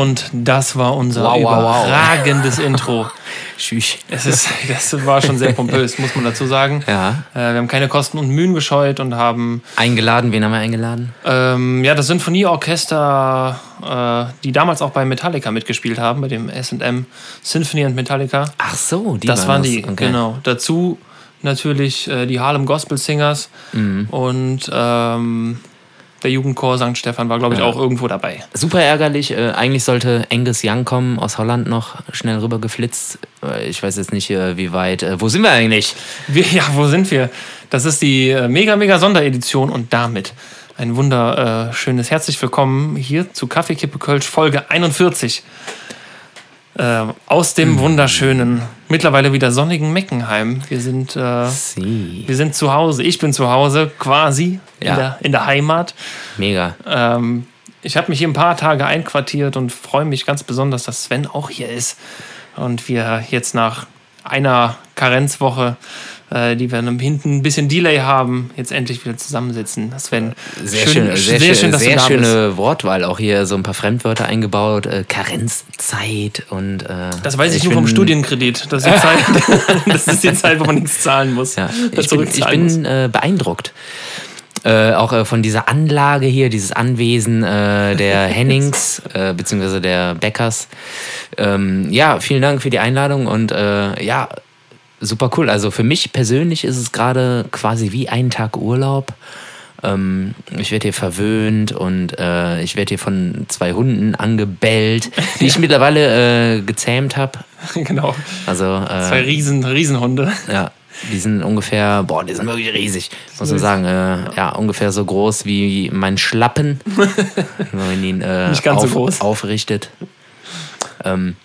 Und das war unser Wow, wow, wow. überragendes Intro. Tschüss. Es ist, das war schon sehr pompös, muss man dazu sagen. Ja. Äh, wir haben keine Kosten und Mühen gescheut und haben, Eingeladen, wen haben wir eingeladen? ähm, ja, das Sinfonieorchester, äh, die damals auch bei Metallica mitgespielt haben, bei dem SM Symphony and Metallica. Ach so, die das waren das. die, Okay. genau. Dazu natürlich äh, die Harlem Gospel Singers Mhm. und ähm, der Jugendchor St. Stefan war, glaube ich, Ja. auch irgendwo dabei. Super ärgerlich. Äh, eigentlich sollte Angus Young kommen aus Holland noch schnell rüber geflitzt. Äh, ich weiß jetzt nicht, äh, wie weit. Äh, wo sind wir eigentlich? Wir, ja, wo sind wir? Das ist die äh, mega, mega Sonderedition und damit ein wunderschönes herzlich willkommen hier zu Kaffeekippe Kölsch Folge 41. Äh, aus dem wunderschönen, mittlerweile wieder sonnigen Meckenheim. Wir sind, äh, wir sind zu Hause. Ich bin zu Hause quasi Ja. in, der, in der Heimat. Mega. Ähm, ich habe mich hier ein paar Tage einquartiert und freue mich ganz besonders, dass Sven auch hier ist. Und wir jetzt nach einer Karenzwoche, äh, die wir hinten ein bisschen Delay haben, jetzt endlich wieder zusammensitzen. Sven, Sehr schön, sehr, sehr schön, sehr da bist. schöne Wortwahl. Auch hier so ein paar Fremdwörter eingebaut. Äh, Karenzzeit und. Äh, Das weiß ich, nur vom Studienkredit. Das ist, die Zeit, das ist die Zeit, wo man nichts zahlen muss. Ja, ich bin, ich bin äh, beeindruckt. Äh, auch äh, von dieser Anlage hier, dieses Anwesen äh, der Hennings, äh, beziehungsweise der Beckers. Ähm, ja, vielen Dank für die Einladung und äh, ja, super cool. Also für mich persönlich ist es gerade quasi wie ein Tag Urlaub. Ähm, ich werde hier verwöhnt und äh, ich werde hier von zwei Hunden angebellt, die ich mittlerweile äh, gezähmt habe. genau. Also äh, Zwei Riesen, Riesenhunde. ja, die sind ungefähr, boah, die sind wirklich riesig, muss man sagen. Äh, ja, ungefähr so groß wie mein Schlappen, wenn man ihn äh, Nicht ganz so auf, groß. aufrichtet. Ähm,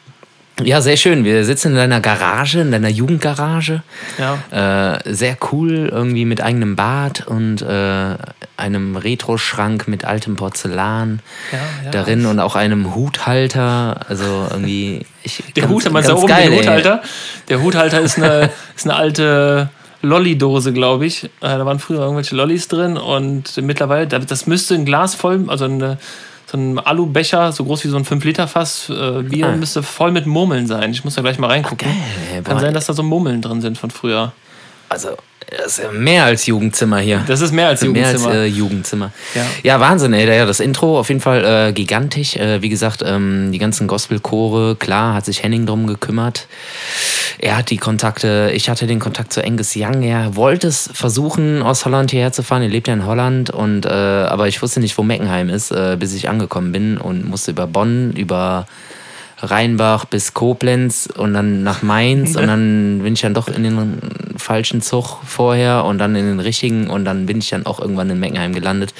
ja, sehr schön. Wir sitzen in deiner Garage, in deiner Jugendgarage. Ja. Äh, sehr cool, irgendwie mit eigenem Bad und äh, einem Retroschrank mit altem Porzellan Ja, ja. darin und auch einem Huthalter. Also irgendwie. Ich, Der ganz- Hut, da ganz oben geil, den ey. Huthalter? Der Huthalter ist eine, ist eine alte Lolli-Dose, glaube ich. Äh, Da waren früher irgendwelche Lollis drin und mittlerweile, da- das müsste ein Glas voll, also eine, so ein Alubecher, so groß wie so ein 5-Liter-Fass äh, Bier, Ah. müsste voll mit Murmeln sein. Ich muss da gleich mal reingucken. Geil, ey, Kann sein, dass da so Murmeln drin sind von früher. Also, das ist ja mehr als Jugendzimmer hier. Das ist mehr als mehr als Jugendzimmer. äh, Jugendzimmer. Ja. Ja. Wahnsinn, ey. Ja, das Intro auf jeden Fall äh, gigantisch. Äh, wie gesagt, ähm, die ganzen Gospelchore, klar, hat sich Henning drum gekümmert. Er hat die Kontakte, ich hatte den Kontakt zu Angus Young. Er wollte es versuchen, aus Holland hierher zu fahren. Er lebt ja in Holland, und, äh, aber ich wusste nicht, wo Meckenheim ist, äh, bis ich angekommen bin und musste über Bonn, über Rheinbach bis Koblenz und dann nach Mainz und dann bin ich dann doch in den falschen Zug vorher und dann in den richtigen und dann bin ich dann auch irgendwann in Meckenheim gelandet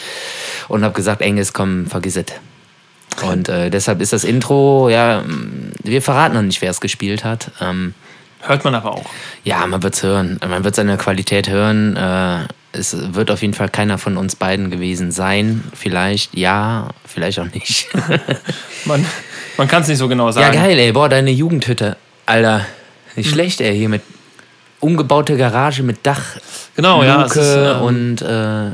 und habe gesagt, Engels, komm, vergiss es. Und äh, deshalb ist das Intro, ja, wir verraten noch nicht, wer es gespielt hat. Ähm, Hört man aber auch. ja, man wird es hören. Man wird seine Qualität hören. Äh, es wird auf jeden Fall keiner von uns beiden gewesen sein. Vielleicht ja, vielleicht auch nicht. Man, man kann es nicht so genau Ja, sagen. geil, ey. Boah, deine Jugendhütte. Alter, nicht schlecht, ey. Hier mit umgebaute Garage mit Dach, Genau, ja. Ist, ähm, und äh,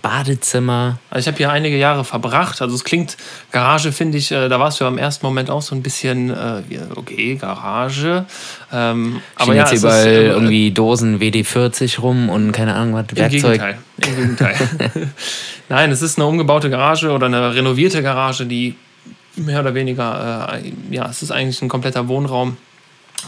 Badezimmer. Also ich habe hier einige Jahre verbracht. Also es klingt, Garage finde ich, äh, da warst du ja im ersten Moment auch so ein bisschen, äh, okay, Garage. Ähm, aber ja, jetzt überall ist, äh, irgendwie Dosen WD-40 rum und keine Ahnung was, Im Werkzeug. Gegenteil. Im Gegenteil. Nein, es ist eine umgebaute Garage oder eine renovierte Garage, die mehr oder weniger, äh, ja, es ist eigentlich ein kompletter Wohnraum.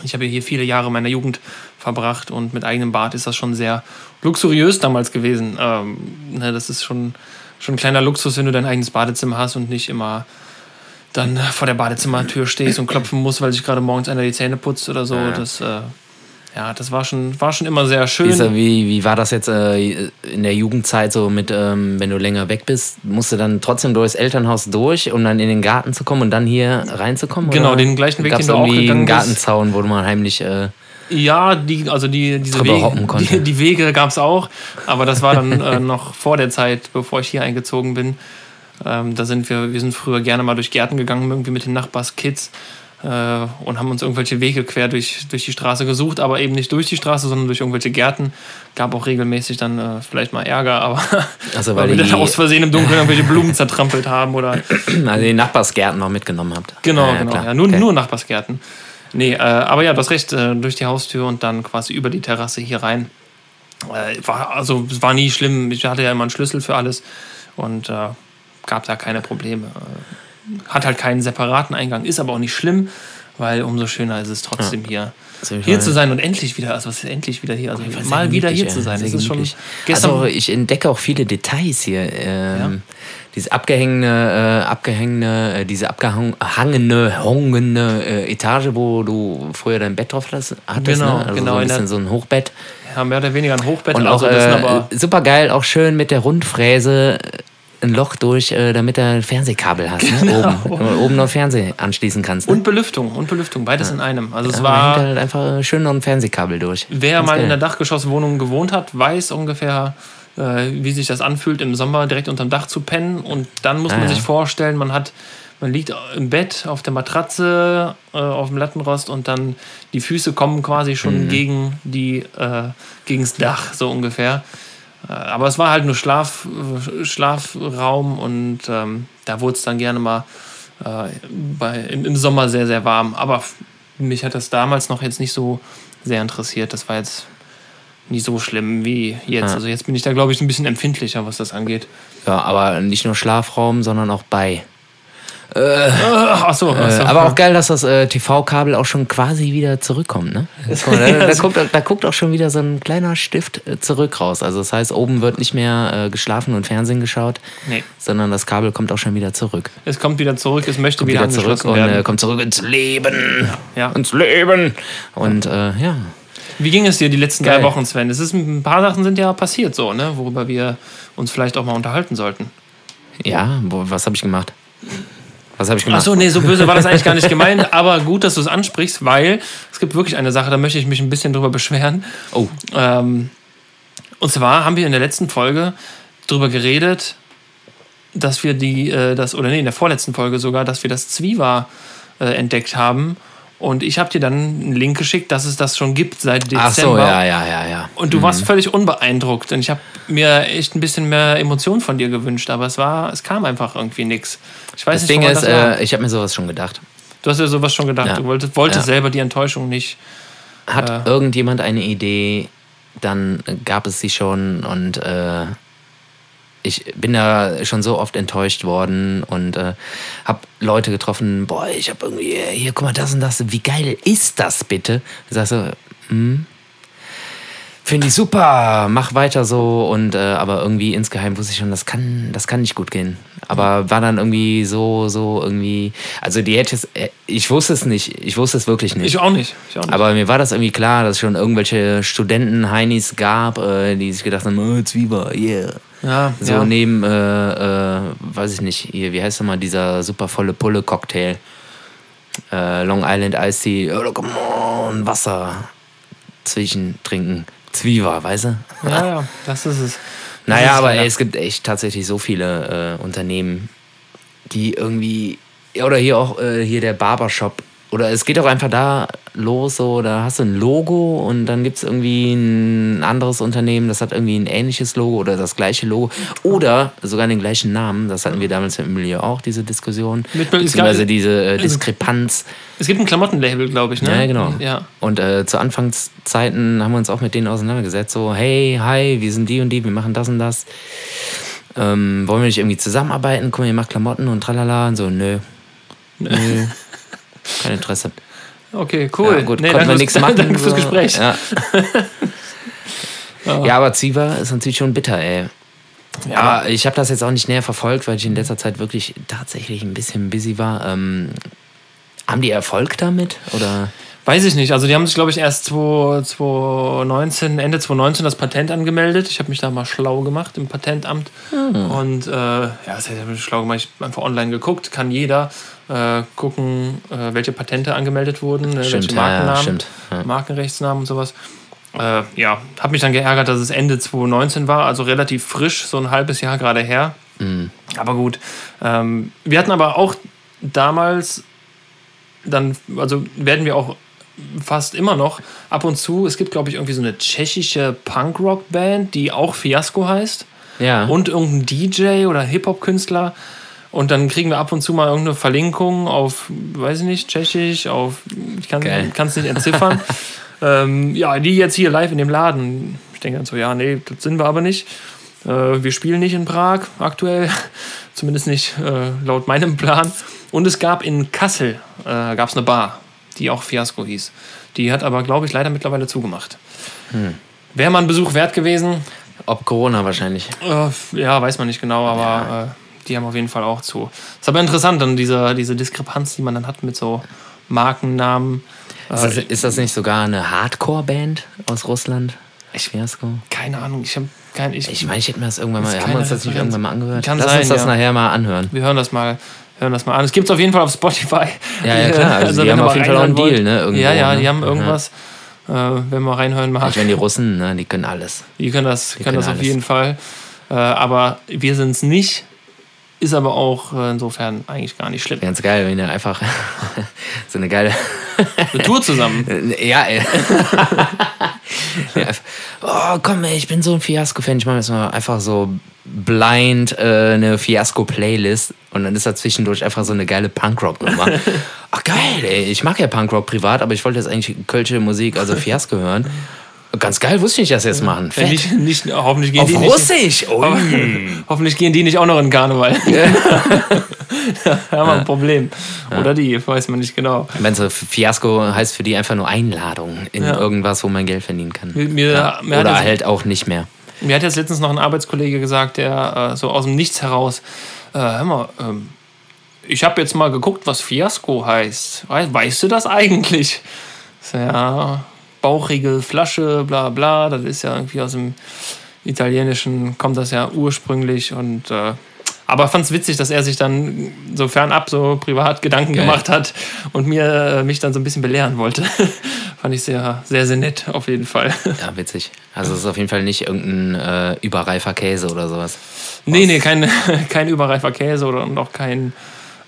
Ich habe hier viele Jahre meiner Jugend verbracht und mit eigenem Bad ist das schon sehr luxuriös damals gewesen. Ähm, ne, das ist schon, schon ein kleiner Luxus, wenn du dein eigenes Badezimmer hast und nicht immer dann vor der Badezimmertür stehst und klopfen musst, weil sich gerade morgens einer die Zähne putzt oder so. Ja. Das, äh, ja, das war schon, war schon immer sehr schön. Wie, wie, wie war das jetzt äh, in der Jugendzeit so mit, ähm, wenn du länger weg bist, musst du dann trotzdem durchs Elternhaus durch, um dann in den Garten zu kommen und dann hier reinzukommen? Genau, oder? den gleichen Weg, Gab's den du auch gegangen einen? Gartenzaun, wo du mal heimlich... Äh, Ja, die, also die, diese Wege, die, die Wege gab es auch, aber das war dann äh, noch vor der Zeit, bevor ich hier eingezogen bin. Ähm, da sind wir, wir sind früher gerne mal durch Gärten gegangen, irgendwie mit den Nachbarskids. Äh, und haben uns irgendwelche Wege quer durch, durch die Straße gesucht, aber eben nicht durch die Straße, sondern durch irgendwelche Gärten. Gab auch regelmäßig dann äh, vielleicht mal Ärger, aber Also, weil weil wir dann aus Versehen im Dunkeln irgendwelche Blumen zertrampelt haben oder Also die Nachbarsgärten noch mitgenommen habt. Genau, Ja, genau. Ja, nur, Okay. nur Nachbarsgärten. Nee, äh, aber ja, du hast recht, äh, durch die Haustür und dann quasi über die Terrasse hier rein. Äh, war, also es war nie schlimm. Ich hatte ja immer einen Schlüssel für alles und äh, gab da keine Probleme. Hat halt keinen separaten Eingang, ist aber auch nicht schlimm, weil umso schöner ist es trotzdem hier. Auf jeden Hier zu sein und endlich wieder, also was ist endlich wieder hier? Also Sehr mal wieder hier ja, zu sein. Das ist schon gestern. Also ich entdecke auch viele Details hier. Ähm, Diese abgehängene, äh, abgehängene, äh, diese abgehangene, hongene äh, Etage, wo du früher dein Bett drauf hattest. Genau, ne? also genau, So ein bisschen so ein Hochbett. ja, mehr oder weniger ein Hochbett. Und auch also das sind äh, super geil, auch schön mit der Rundfräse ein Loch durch, äh, damit du ein Fernsehkabel hast. Ne? Oben, damit du oben noch Fernseh anschließen kannst. Ne? und Belüftung, und Belüftung, beides in einem. Also es Ja, war dahinter halt einfach schön noch ein Fernsehkabel durch. Wer Ganz mal in geil. der Dachgeschosswohnung gewohnt hat, weiß ungefähr, äh, wie sich das anfühlt, im Sommer direkt unterm Dach zu pennen. Und dann muss Ah, man ja. sich vorstellen, man hat, man liegt im Bett auf der Matratze, äh, auf dem Lattenrost und dann die Füße kommen quasi Mhm. schon gegen die, äh, gegens Dach, so ungefähr. Äh, aber es war halt nur Schlaf, Schlafraum und ähm, da wurde es dann gerne mal äh, bei, im, im Sommer sehr, sehr warm. Aber mich hat das damals noch jetzt nicht so sehr interessiert. Das war jetzt nicht so schlimm wie jetzt. Ja. Also jetzt bin ich da, glaube ich, ein bisschen empfindlicher, was das angeht. Ja, aber nicht nur Schlafraum, sondern auch bei. Ach so, ach Äh, so. aber auch geil, dass das äh, TV-Kabel auch schon quasi wieder zurückkommt. Ne? Mal, da, da, guckt, da guckt auch schon wieder so ein kleiner Stift äh, zurück raus. Also das heißt, oben wird nicht mehr äh, geschlafen und Fernsehen geschaut, Nee. sondern das Kabel kommt auch schon wieder zurück. Es kommt wieder zurück, es möchte Kommt wieder, wieder zurück und werden. äh, kommt zurück ins Leben. Ja. Ins Leben. Und äh, ja. Wie ging es dir die letzten Geil. drei Wochen, Sven? Es ist, ein paar Sachen sind ja passiert so, ne? worüber wir uns vielleicht auch mal unterhalten sollten. Ja, was habe ich gemacht? Was habe ich gemacht? Achso, nee, so böse war das eigentlich gar nicht gemeint, aber gut, dass du es ansprichst, weil es gibt wirklich eine Sache, da möchte ich mich ein bisschen drüber beschweren. Oh, Ähm, und zwar haben wir in der letzten Folge drüber geredet, dass wir die, äh, das, oder nee, in der vorletzten Folge sogar, dass wir das Zwiewa äh, entdeckt haben. Und ich habe dir dann einen Link geschickt, dass es das schon gibt seit Dezember. ach so, ja, ja, ja, ja. Und du warst völlig unbeeindruckt. Und ich habe mir echt ein bisschen mehr Emotion von dir gewünscht, aber es war, es kam einfach irgendwie nichts. Ich weiß Das nicht, Ding ist, das äh, ich habe mir sowas schon gedacht. Du hast ja sowas schon gedacht. Ja. Du wolltest, wolltest Ja. selber die Enttäuschung nicht. Hat Äh. irgendjemand eine Idee, dann gab es sie schon und äh, ich bin da schon so oft enttäuscht worden und äh, habe Leute getroffen, boah, ich habe irgendwie, hier, guck mal, das und das, wie geil ist das bitte? Ich sag so, hm, finde ich super, mach weiter so und äh, aber irgendwie insgeheim wusste ich schon, das kann, das kann nicht gut gehen. Aber war dann irgendwie so, so irgendwie, also die hätte es, äh, ich wusste es nicht, ich wusste es wirklich nicht. Ich auch nicht. Ich auch nicht. Aber mir war das irgendwie klar, dass es schon irgendwelche Studenten-Heinis gab, äh, die sich gedacht haben, oh, Zwieber, yeah. ja, So ja. neben, äh, äh, weiß ich nicht, hier, wie heißt nochmal dieser super volle Pulle-Cocktail? Äh, Long Island Ice Tea, oh, come on, Wasser zwischen trinken. Zwieber, weißt du? ja, ja, das ist es. Naja, aber ey, es gibt echt tatsächlich so viele äh, Unternehmen, die irgendwie, ja, oder hier auch äh, hier der Barbershop, oder es geht auch einfach da los, so, da hast du ein Logo und dann gibt es irgendwie ein anderes Unternehmen, das hat irgendwie ein ähnliches Logo oder das gleiche Logo oder sogar den gleichen Namen. Das hatten wir damals im Milieu auch, diese Diskussion, Mit- beziehungsweise gab- diese äh, Diskrepanz. Es gibt ein Klamottenlabel, glaube ich, ne? Ja, genau. Ja. Und äh, zu Anfangszeiten haben wir uns auch mit denen auseinandergesetzt. So, hey, hi, wir sind die und die, wir machen das und das. Ähm, wollen wir nicht irgendwie zusammenarbeiten? Guck mal, ihr macht Klamotten und tralala. Und so, nö. Nö. Kein Interesse. Okay, cool. Ja, gut, Nee, konnten wir nichts machen. Danke fürs. Gespräch. Ja. ja, aber Zwieber ist natürlich schon bitter, ey. Ja. Aber ich habe das jetzt auch nicht näher verfolgt, weil ich in letzter Zeit wirklich tatsächlich ein bisschen busy war. Ähm, haben die Erfolg damit? Oder? Weiß ich nicht. Also die haben sich, glaube ich, erst 2 2019, Ende 2019 das Patent angemeldet. Ich habe mich da mal schlau gemacht im Patentamt. Hm. Und äh, ja, das hätte ich mich schlau gemacht. Ich habe einfach online geguckt. Kann jeder äh, gucken, äh, welche Patente angemeldet wurden, ne, Stimmt, welche ja, ja, Markennamen, stimmt, ja. Markenrechtsnamen und sowas. Äh, ja, habe mich dann geärgert, dass es Ende 2019 war, also relativ frisch, so ein halbes Jahr gerade her. Mhm. Aber gut. Ähm, wir hatten aber auch damals dann also werden wir auch fast immer noch ab und zu, es gibt glaube ich irgendwie so eine tschechische Punkrock-Band, die auch Fiasco heißt. Ja. Und irgendein DJ oder Hip-Hop-Künstler. Und dann kriegen wir ab und zu mal irgendeine Verlinkung auf, weiß ich nicht, Tschechisch, auf, ich kann es nicht entziffern. ähm, ja, die jetzt hier live in dem Laden. Ich denke dann so, ja, nee, das sind wir aber nicht. Äh, wir spielen nicht in Prag aktuell, zumindest nicht äh, laut meinem Plan. Und es gab in Kassel äh, gab's eine Bar, die auch Fiasco hieß. Die hat aber, glaube ich, leider mittlerweile zugemacht. Wäre mal ein Besuch wert gewesen. Ob Corona wahrscheinlich. Äh, ja, weiß man nicht genau, aber äh, die haben auf jeden Fall auch zu. Ist aber interessant, dann diese, diese Diskrepanz, die man dann hat mit so Markennamen. Ist das, ist das nicht sogar eine Hardcore-Band aus Russland? Ich- Fiasco? Keine Ahnung, ich habe kein. Ich, Ich meine, ich hätte mir das irgendwann mal. Haben wir uns das nicht irgendwann mal angehört? Kann Lass sein, uns das ja. nachher mal anhören. wir hören das mal. Hören das mal an. Es gibt es auf jeden Fall auf Spotify. Ja, ja, klar. Also die wenn haben auf mal jeden Fall auch einen Deal, ne, irgendwo, ja, ja, ne? die haben irgendwas. Äh, wenn man reinhören mag. Ich meine, die Russen, ne, die können alles. Die können das, können können das auf jeden Fall. Äh, aber wir sind es nicht. Ist aber auch äh, insofern eigentlich gar nicht schlimm. Ganz geil, wenn ihr einfach so eine geile. Eine Tour zusammen. Ja, ey. Ja, oh, komm, ey, ich bin so ein Fiasco-Fan. Ich mache jetzt mal einfach so blind äh, eine Fiasco-Playlist und dann ist da zwischendurch einfach so eine geile Punkrock-Nummer. Ach, geil, ey. Ich mag ja Punkrock privat, aber ich wollte jetzt eigentlich kölsche Musik, also Fiasco hören. Ganz geil, wusste ich nicht, dass sie das machen. Ja, Fett. nicht, nicht, hoffentlich gehen Auf die nicht. Russisch! Oh. Hoffentlich gehen die nicht auch noch in Karneval. da haben wir ein Problem. Oder die, weiß man nicht genau. Meinst du, Fiasco heißt für die einfach nur Einladung in Ja. irgendwas, wo man Geld verdienen kann? Mir, mir, ja. mir, Oder jetzt, halt auch nicht mehr. mir hat jetzt letztens noch ein Arbeitskollege gesagt, der äh, so aus dem Nichts heraus, äh, hör mal, ähm, ich habe jetzt mal geguckt, was Fiasco heißt. Wei- Weißt du das eigentlich? So, ja, bauchige Flasche, bla bla, das ist ja irgendwie aus dem Italienischen, kommt das ja ursprünglich und äh, aber fand es witzig, dass er sich dann so fernab so privat Gedanken Geil. gemacht hat und mir äh, mich dann so ein bisschen belehren wollte. fand ich sehr, sehr, sehr nett auf jeden Fall. Ja, witzig. Also es ist auf jeden Fall nicht irgendein äh, überreifer Käse oder sowas. Nee, nee, kein, kein überreifer Käse oder und auch kein,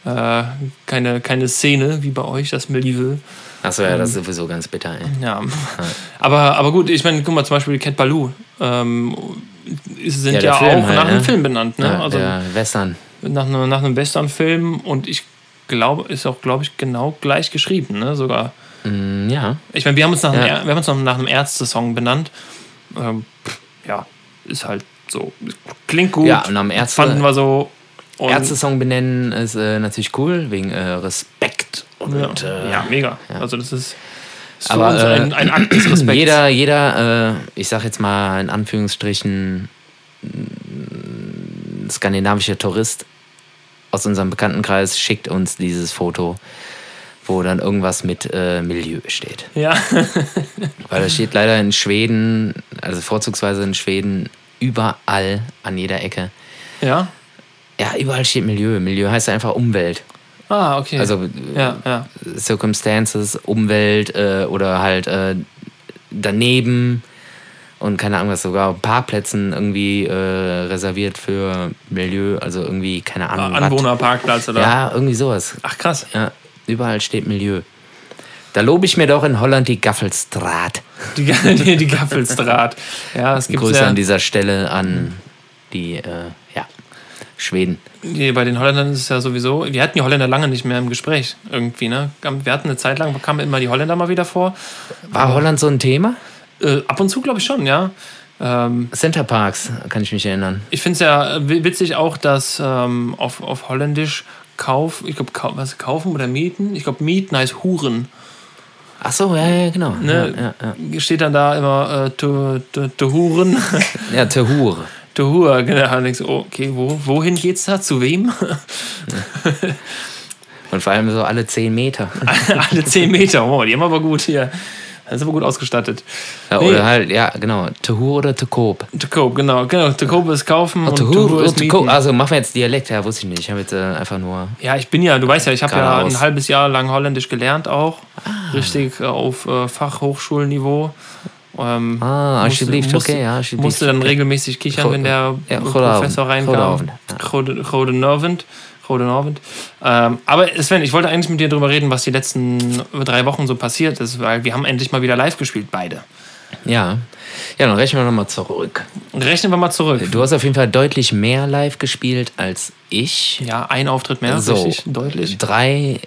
äh, keine, keine Szene wie bei euch, das Milieu. Achso, ja, Ähm. das ist sowieso ganz bitter, ey. Ja. Aber, aber gut, ich meine, guck mal, zum Beispiel Cat Baloo ähm, sind Ja, ja, auch halt, nach einem ne? Film benannt. Ne? Ja, also der Western. nach, einem- nach einem Western-Film und ich glaube, ist auch, glaube ich, genau gleich geschrieben, ne? Sogar. Mm, ja. Ich meine, wir haben uns nach, einem, Ja. Ä- wir haben uns noch nach einem Ärzte-Song benannt. Ähm, ja, ist halt so. Klingt gut. Ja, und am Ärzte- Fanden wir so. Und- Ärzte-Song benennen ist äh, natürlich cool, wegen äh, Respekt. Und, Ja, äh, ja mega. Also das ist, für Aber, äh, ein, ein Akt des Respekts. Jeder, jeder, äh, ich sag jetzt mal in Anführungsstrichen, mm, skandinavischer Tourist aus unserem Bekanntenkreis schickt uns dieses Foto, wo dann irgendwas mit äh, Milieu steht. Ja, Weil das steht leider in Schweden, also vorzugsweise in Schweden, überall an jeder Ecke. ja. Ja, überall steht Milieu. Milieu heißt einfach Umwelt. Ah, okay. Also ja, ja. Circumstances, Umwelt äh, oder halt äh, daneben und keine Ahnung was, sogar Parkplätzen irgendwie äh, reserviert für Milieu, also irgendwie, keine Ahnung. was. Anwohnerparkplatz oder? Ja, irgendwie sowas. Ach krass. Ja, überall steht Milieu. Da lobe ich mir doch in Holland die Gaffelstraat. Die, die, die Gaffelsdraht. Ja, es gibt Grüße ja, an dieser Stelle an die, äh, Schweden. die, bei den Holländern ist es ja sowieso, wir hatten die Holländer lange nicht mehr im Gespräch irgendwie, ne? Wir hatten eine Zeit lang, kamen immer die Holländer mal wieder vor. War Holland so ein Thema? Äh, ab und zu glaube ich schon, ja. Ähm, Center Parks, kann ich mich erinnern. ich finde es ja wi- witzig auch, dass ähm, auf, auf Holländisch Kauf, ich glaube, was kaufen oder mieten? Ich glaube, mieten heißt Huren. Ach so, ja, ja, genau. Ne? Ja, ja, ja. Steht dann da immer äh, to, to, to Huren. ja Tehur. To Hur, genau. Und ich so, okay, wo, wohin geht's da? Zu wem? Und vor allem so alle 10 Meter. Alle 10 Meter. Oh, die haben aber gut hier. Das ist aber gut ausgestattet. Ja, Nee. Oder halt, ja, genau. Tehur oder Tekob. Cope, genau. genau. Cope ist kaufen Oh, und Tehur ist Tekob. Also machen wir jetzt Dialekt, ja, wusste ich nicht. Ich habe jetzt äh, einfach nur. Ja, ich bin ja, du weißt ja, ich habe ja ein halbes Jahr lang Holländisch gelernt auch. Richtig äh, auf äh, Fachhochschulniveau. Ähm, Ah, musste- alsjeblieft, musste- okay, ja, alsjeblieft. Musste dann regelmäßig kichern, wenn der ja, Professor reinkam. Gode- Goedenavond. Rode Norwind. Ähm, aber Sven, ich wollte eigentlich mit dir darüber reden, was die letzten drei Wochen so passiert ist, weil wir haben endlich mal wieder live gespielt, beide. Ja. Ja, dann rechnen wir nochmal zurück. Rechnen wir mal zurück. Du hast auf jeden Fall deutlich mehr live gespielt als ich. Ja, ein Auftritt mehr, so, richtig, deutlich. Drei,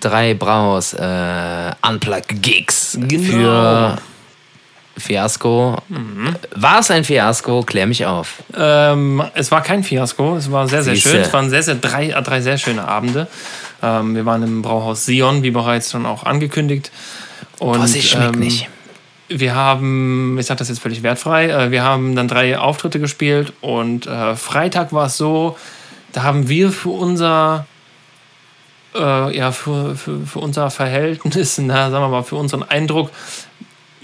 drei Braus äh, Unplugged Gigs Genau. für Fiasko. War es ein Fiasko? Klär mich auf. Ähm, es war kein Fiasko, es war sehr, sehr Siehste. schön. Es waren sehr, sehr drei, äh, drei sehr schöne Abende. Ähm, wir waren im Brauhaus Sion, wie bereits schon auch angekündigt. Und, Boah, sie schmeckt ähm, nicht. Wir haben, ich sage das jetzt völlig wertfrei, äh, wir haben dann drei Auftritte gespielt und äh, Freitag war es so, da haben wir für unser, äh, ja, für, für, für unser Verhältnis, na, sagen wir mal, für unseren Eindruck,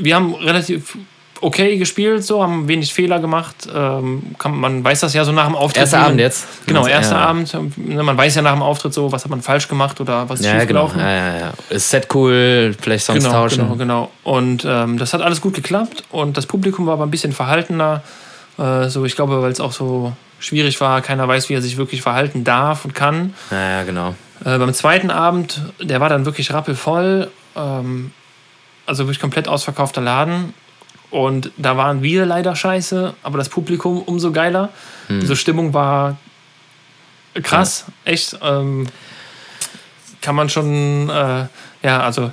wir haben relativ okay gespielt, so, haben wenig Fehler gemacht. Ähm, kann, man weiß das ja so nach dem Auftritt. Erster Abend jetzt? Genau, Ja. erster Abend. Ne, Man weiß ja nach dem Auftritt so, was hat man falsch gemacht oder was ist Ja, genau. schiefgelaufen. Ja, ja, ja. Ist Set cool, vielleicht Songs Genau, tauschen. genau, genau. Und ähm, das hat alles gut geklappt und das Publikum war aber ein bisschen verhaltener. Äh, so, ich glaube, weil es auch so schwierig war, keiner weiß, wie er sich wirklich verhalten darf und kann. Ja, ja, genau. Äh, beim zweiten Abend, der war dann wirklich rappelvoll. Ähm, also wirklich komplett ausverkaufter Laden. Und da waren wir leider scheiße, aber das Publikum umso geiler. Diese Stimmung war krass, echt. Ähm, kann man schon, äh, ja, also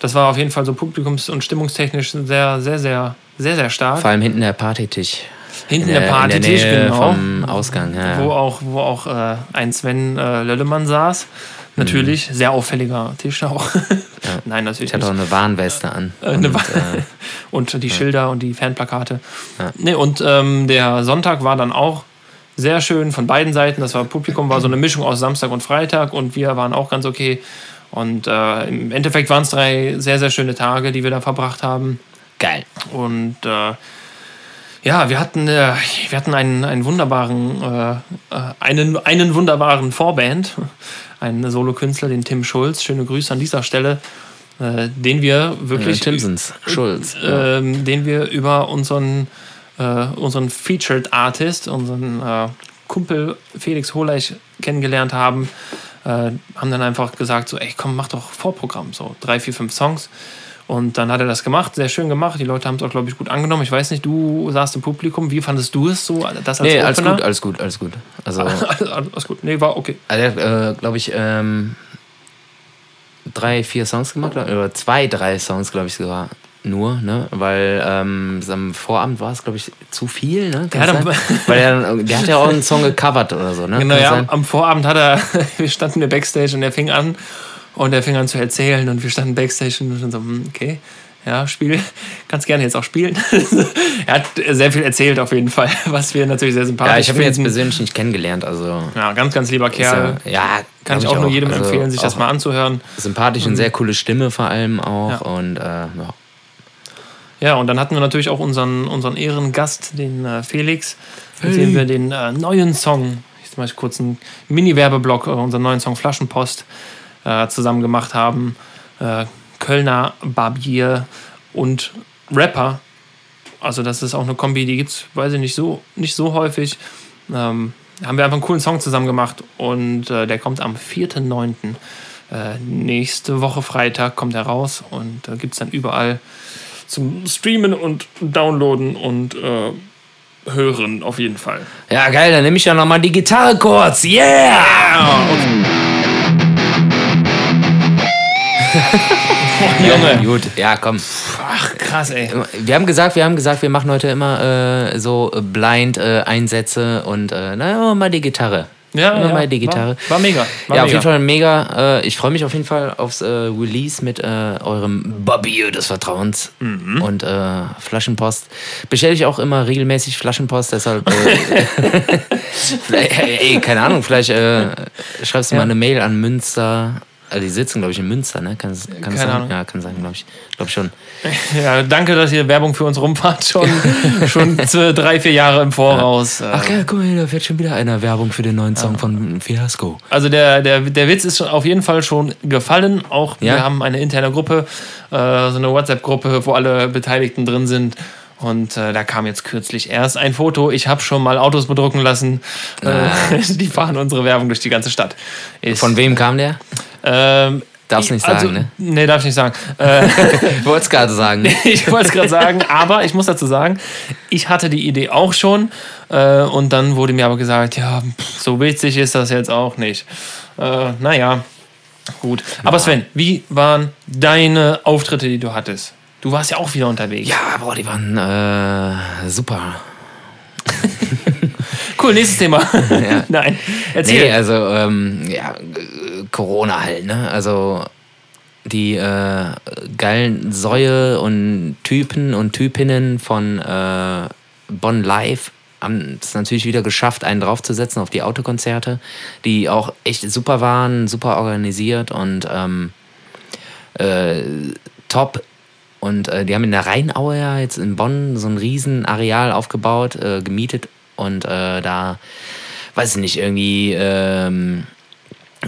das war auf jeden Fall so publikums- und stimmungstechnisch sehr, sehr, sehr, sehr, sehr stark. Vor allem hinten der Partytisch. Hinten In der der Partytisch, genau. vom Ausgang. Ja, wo ja. auch, wo auch äh, ein Sven äh, Löllemann saß. Natürlich, sehr auffälliger Tisch auch. Nein, natürlich Ich hatte auch eine Warnweste an. Äh, eine Und, Wa- äh, Und die Schilder und die Fanplakate. Ja. Nee, und ähm, der Sonntag war dann auch sehr schön von beiden Seiten. Das war Publikum war so eine Mischung aus Samstag und Freitag und wir waren auch ganz okay. Und äh, im Endeffekt waren es drei sehr, sehr schöne Tage, die wir da verbracht haben. geil. Und äh, ja, wir hatten, äh, wir hatten einen, einen wunderbaren, äh, äh, einen, einen wunderbaren Vorband, einen Solokünstler, den Tim Schulz. Schöne Grüße an dieser Stelle, äh, den wir Wirklich wirklich, Timsons, Schulz. ähm, den wir über unseren, äh, unseren Featured Artist, unseren äh, Kumpel Felix Holeich kennengelernt haben, äh, haben dann einfach gesagt so, ey komm, mach doch Vorprogramm, so drei, vier, fünf Songs. Und dann hat er das gemacht, sehr schön gemacht. Die Leute haben es auch, glaube ich, gut angenommen. Ich weiß nicht, du saßt im Publikum. Wie fandest du es so, das als Nee, alles gut, alles gut, alles gut. Also, alles, alles gut. Nee, war okay. also äh, glaube ich, ähm, drei, vier Songs gemacht, oder zwei, drei Songs, glaube ich sogar nur, ne? Weil ähm, am Vorabend war es, glaube ich, zu viel, ne? Ja? Weil er, der hat ja auch einen Song gecovert oder so, ne? Genau, ja, am Vorabend hat er, wir standen in der Backstage und er fing an und er fing an zu erzählen und wir standen Backstage und so, hm, okay, ja, Spiel, kannst gerne jetzt auch spielen. er hat sehr viel erzählt auf jeden Fall, was wir natürlich sehr sympathisch Ja, ich habe ihn jetzt persönlich nicht kennengelernt, also. Ja, ganz, ganz lieber Kerl. er- ja, Kann ich auch nur jedem Also empfehlen, sich das auch mal anzuhören. Sympathisch und sehr coole Stimme vor allem auch. Ja. Und äh, ja. Ja, und dann hatten wir natürlich auch unseren, unseren Ehrengast, den äh, Felix, mit dem wir den äh, neuen Song, ich mache kurz einen Mini-Werbeblock, äh, unseren neuen Song Flaschenpost äh, zusammen gemacht haben. Äh, Kölner Barbier und Rapper. Also das ist auch eine Kombi, die gibt es, weiß ich nicht, so, nicht so häufig. Ähm, haben wir einfach einen coolen Song zusammen gemacht und äh, der kommt am 4.9. Äh, nächste Woche Freitag kommt er raus und äh, gibt es dann überall zum Streamen und Downloaden und äh, Hören auf jeden Fall. ja, geil, dann nehme ich ja nochmal die Gitarre kurz. Yeah! Junge. Gut, ja, komm. Ach, krass, ey. Wir haben gesagt, wir haben gesagt, wir machen heute immer äh, so Blind-Einsätze und äh, na, mal die Gitarre. Ja, ja, mal die Gitarre. War, war mega. War ja, auf mega. jeden Fall mega. Äh, ich freue mich auf jeden Fall aufs äh, Release mit äh, eurem Bobby des Vertrauens Mhm. und äh, Flaschenpost. Bestelle ich auch immer regelmäßig Flaschenpost, deshalb. Äh, ey, keine Ahnung, vielleicht äh, schreibst du Ja. mal eine Mail an Münster. Also die sitzen, glaube ich, in Münster, ne? Kann, kann Keine sein? Ahnung. Ja, kann sein, glaube ich. Glaube schon. Ja, danke, dass ihr Werbung für uns rumfahrt. Schon, schon drei, vier Jahre im Voraus. Äh, Ach ja, guck mal, da wird schon wieder einer Werbung für den neuen Song von Fiasco. Also der, der, der Witz ist auf jeden Fall schon gefallen. Auch Ja? wir haben eine interne Gruppe, äh, so eine WhatsApp-Gruppe, wo alle Beteiligten drin sind. Und äh, da kam jetzt kürzlich erst ein Foto. Ich habe schon mal Autos bedrucken lassen. Äh, die fahren unsere Werbung durch die ganze Stadt. Ist, Von wem kam der? Ähm, Darfst nicht also, sagen, ne? Nee, darf ich nicht sagen. Äh, Ich wollte es gerade sagen. ich wollte es gerade sagen, aber ich muss dazu sagen, ich hatte die Idee auch schon äh, und dann wurde mir aber gesagt, ja, pff, so witzig ist das jetzt auch nicht. Äh, naja, gut. Aber Sven, wie waren deine Auftritte, die du hattest? Du warst ja auch wieder unterwegs. Ja, boah, die waren äh, super. Cool, nächstes Thema. Ja. Nein, erzähl. Nee, also, ähm, ja, äh, Corona halt, ne? Also, die äh, geilen Säue und Typen und Typinnen von äh, Bonn Live haben es natürlich wieder geschafft, einen draufzusetzen auf die Autokonzerte, die auch echt super waren, super organisiert und ähm, äh, top. Und äh, die haben in der Rheinaue ja jetzt in Bonn so ein riesen Areal aufgebaut, äh, gemietet und äh, da, weiß ich nicht, irgendwie ähm,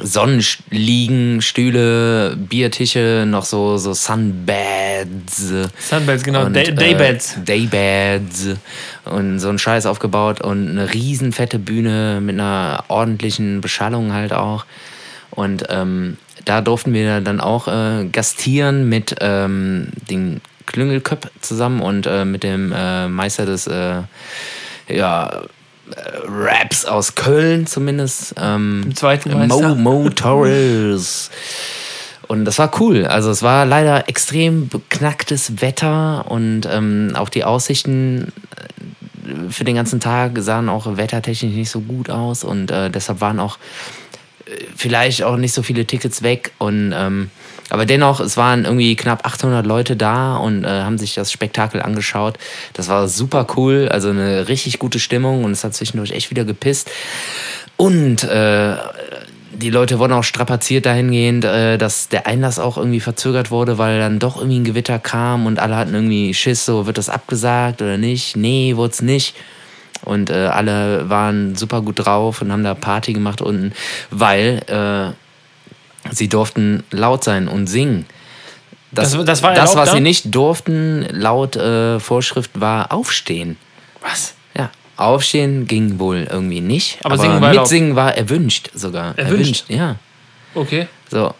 Sonnenliegen, Stühle, Biertische, noch so, so Sunbeds. Sunbeds, genau, und, Day- Daybeds. Äh, Daybeds und so ein Scheiß aufgebaut und eine riesen fette Bühne mit einer ordentlichen Beschallung halt auch. Und ähm, da durften wir dann auch äh, gastieren mit ähm, den Klüngelköpp zusammen und äh, mit dem äh, Meister des äh, ja, äh, Raps aus Köln zumindest. Ähm, Im zweiten Mo, Meister. Mo Torres. Und das war cool. Also es war leider extrem beknacktes Wetter und ähm, auch die Aussichten äh, für den ganzen Tag sahen auch wettertechnisch nicht so gut aus und äh, deshalb waren auch äh, vielleicht auch nicht so viele Tickets weg und ähm, aber dennoch, es waren irgendwie knapp 800 Leute da und äh, haben sich das Spektakel angeschaut. Das war super cool, also eine richtig gute Stimmung und es hat zwischendurch echt wieder gepisst. Und äh, die Leute wurden auch strapaziert dahingehend, äh, dass der Einlass auch irgendwie verzögert wurde, weil dann doch irgendwie ein Gewitter kam und alle hatten irgendwie Schiss, so wird das abgesagt oder nicht? Nee, wurde es nicht. Und äh, alle waren super gut drauf und haben da Party gemacht unten, weil äh, sie durften laut sein und singen. Das, Das- das war das was da? sie nicht durften, laut äh, Vorschrift, war aufstehen. Was? Ja, aufstehen ging wohl irgendwie nicht. Aber singen war mitsingen war erwünscht sogar. Erwünscht? Ja. Okay. So.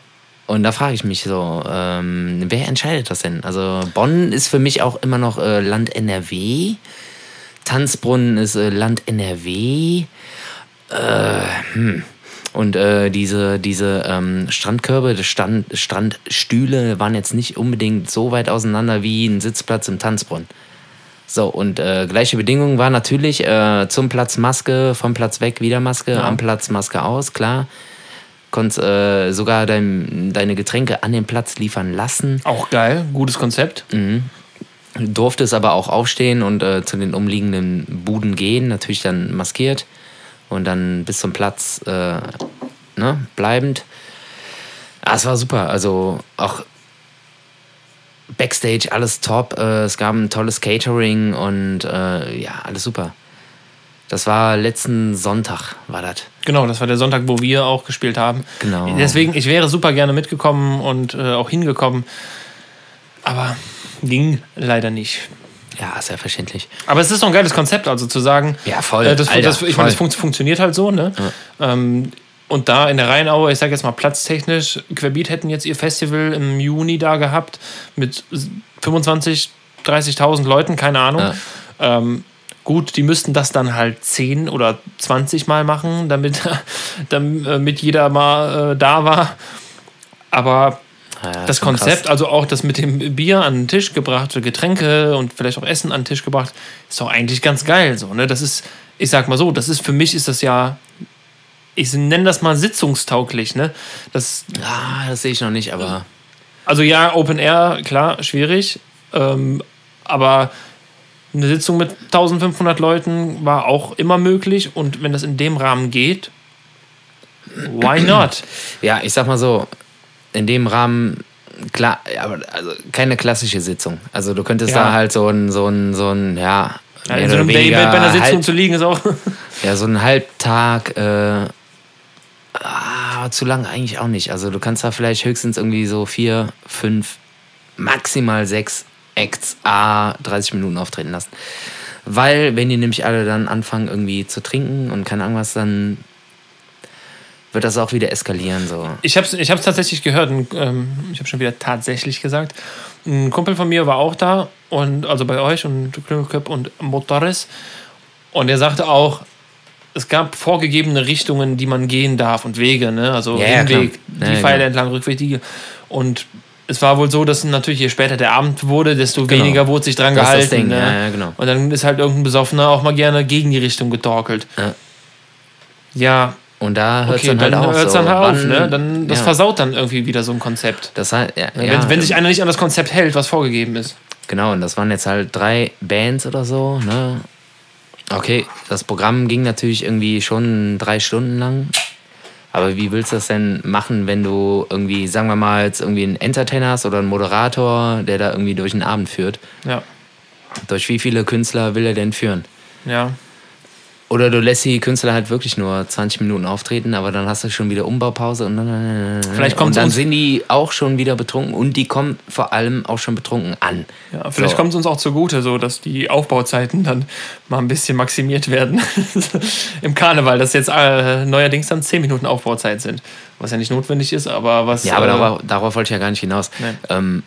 Und da frage ich mich so, ähm, wer entscheidet das denn? Also Bonn ist für mich auch immer noch äh, Land NRW. Tanzbrunnen ist äh, Land NRW. Äh, hm. Und äh, diese, diese ähm, Strandkörbe, die Stand, Strandstühle waren jetzt nicht unbedingt so weit auseinander wie ein Sitzplatz im Tanzbrunnen. So, und äh, gleiche Bedingungen war natürlich äh, zum Platz Maske, vom Platz weg wieder Maske, am Platz Maske aus, klar. Konntest äh, sogar dein, deine Getränke an den Platz liefern lassen. Auch geil, gutes Konzept. Durftest aber auch aufstehen und äh, zu den umliegenden Buden gehen, natürlich dann maskiert und dann bis zum Platz äh, ne, bleibend. Ah, es war super. Also auch Backstage, alles top. Äh, es gab ein tolles Catering und äh, ja, alles super. Das war letzten Sonntag, war das. Genau, das war der Sonntag, wo wir auch gespielt haben. Genau. Deswegen, ich wäre super gerne mitgekommen und äh, auch hingekommen. Aber ging leider nicht. Ja, ist ja verständlich. Aber es ist doch ein geiles Konzept, also zu sagen. Ja, voll. Äh, das, Alter, das, ich meine, das funkt, funktioniert halt so, ne? Ähm, und da in der Rheinaue, ich sage jetzt mal platztechnisch, Querbeat hätten jetzt ihr Festival im Juni da gehabt mit 25, 30.000 Leuten, keine Ahnung. Ja. Ähm, gut, die müssten das dann halt 10 oder 20 Mal machen, damit, damit jeder mal äh, da war. Aber Ja, das schon krass. Konzept, also auch das mit dem Bier an den Tisch gebracht, Getränke und vielleicht auch Essen an den Tisch gebracht, ist doch eigentlich ganz geil. So, ne? Das ist, ich sag mal so, das ist für mich ist das ja, ich nenne das mal sitzungstauglich. Ne? Das, Ah, das sehe ich noch nicht, aber also ja, Open Air, klar, schwierig. Ähm, aber eine Sitzung mit 1500 Leuten war auch immer möglich und wenn das in dem Rahmen geht, why not? ja, ich sag mal so, in dem Rahmen, klar, ja, aber also keine klassische Sitzung. Also du könntest Ja. da halt so ein, so ein, so ein, ja, Ja, in so einem Daybed bei einer Sitzung halb, zu liegen ist auch. ja, so ein Halbtag, äh, ah, zu lang eigentlich auch nicht. Also du kannst da vielleicht höchstens irgendwie so vier, fünf, maximal sechs Acts A 30 Minuten auftreten lassen. Weil, wenn die nämlich alle dann anfangen, irgendwie zu trinken und keine Ahnung was, dann wird das auch wieder eskalieren. So. Ich habe es ich hab's tatsächlich gehört. und, Ähm, ich habe schon wieder tatsächlich gesagt. Ein Kumpel von mir war auch da, und also bei euch und Klingelköp und Motores. Und er sagte auch, es gab vorgegebene Richtungen, die man gehen darf und Wege, ne? Also Ja, ja, Hinweg, klar. die Ja, Pfeile genau. entlang, Rückweg, die. Und es war wohl so, dass natürlich je später der Abend wurde, desto Genau. weniger wurde sich dran das gehalten. Ding, ne? ja, ja, genau. Und dann ist halt irgendein Besoffener auch mal gerne gegen die Richtung getorkelt. Ja. Ja, Und da hört es okay, dann halt dann auf. hört es so. dann halt auf. Ne? Dann, das ja. versaut dann irgendwie wieder so ein Konzept. Das heißt, ja, wenn, ja, wenn sich einer nicht an das Konzept hält, was vorgegeben ist. Genau, und das waren jetzt halt drei Bands oder so, ne? Okay, das Programm ging natürlich irgendwie schon drei Stunden lang. Aber wie willst du das denn machen, wenn du irgendwie, sagen wir mal, jetzt irgendwie einen Entertainer hast oder einen Moderator, der da irgendwie durch den Abend führt? Ja, Durch wie viele Künstler will er denn führen? ja. Oder du lässt die Künstler halt wirklich nur 20 Minuten auftreten, aber dann hast du schon wieder Umbaupause und dann, Vielleicht kommt's und dann sind die auch schon wieder betrunken und die kommen vor allem auch schon betrunken an. ja vielleicht So. kommt es uns auch zugute, so dass die Aufbauzeiten dann mal ein bisschen maximiert werden. Im Karneval, dass jetzt äh, neuerdings dann 10 Minuten Aufbauzeit sind. Was ja nicht notwendig ist, aber was. Ja, aber äh, darauf, darauf wollte ich ja gar nicht hinaus. Ähm,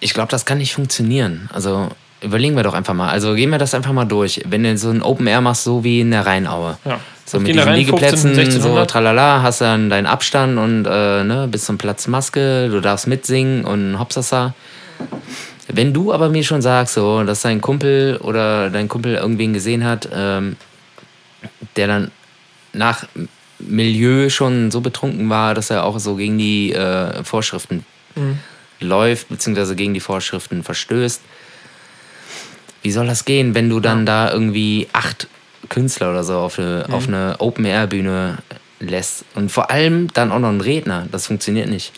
ich glaube, das kann nicht funktionieren. Also überlegen wir doch einfach mal. Also gehen wir das einfach mal durch. Wenn du so ein Open Air machst, so wie in der Rheinaue. Ja. So mit diesen rein, 15, Liegeplätzen, so 1600. tralala, hast dann deinen Abstand und äh, ne, bis zum Platz Maske, du darfst mitsingen und hopsasa. Wenn du aber mir schon sagst, so, dass dein Kumpel oder dein Kumpel irgendwen gesehen hat, ähm, der dann nach Milieu schon so betrunken war, dass er auch so gegen die äh, Vorschriften Mhm. läuft, beziehungsweise gegen die Vorschriften verstößt. Wie soll das gehen, wenn du dann da irgendwie acht Künstler oder so auf eine, Mhm. auf eine Open-Air-Bühne lässt? Und vor allem dann auch noch einen Redner. Das funktioniert nicht.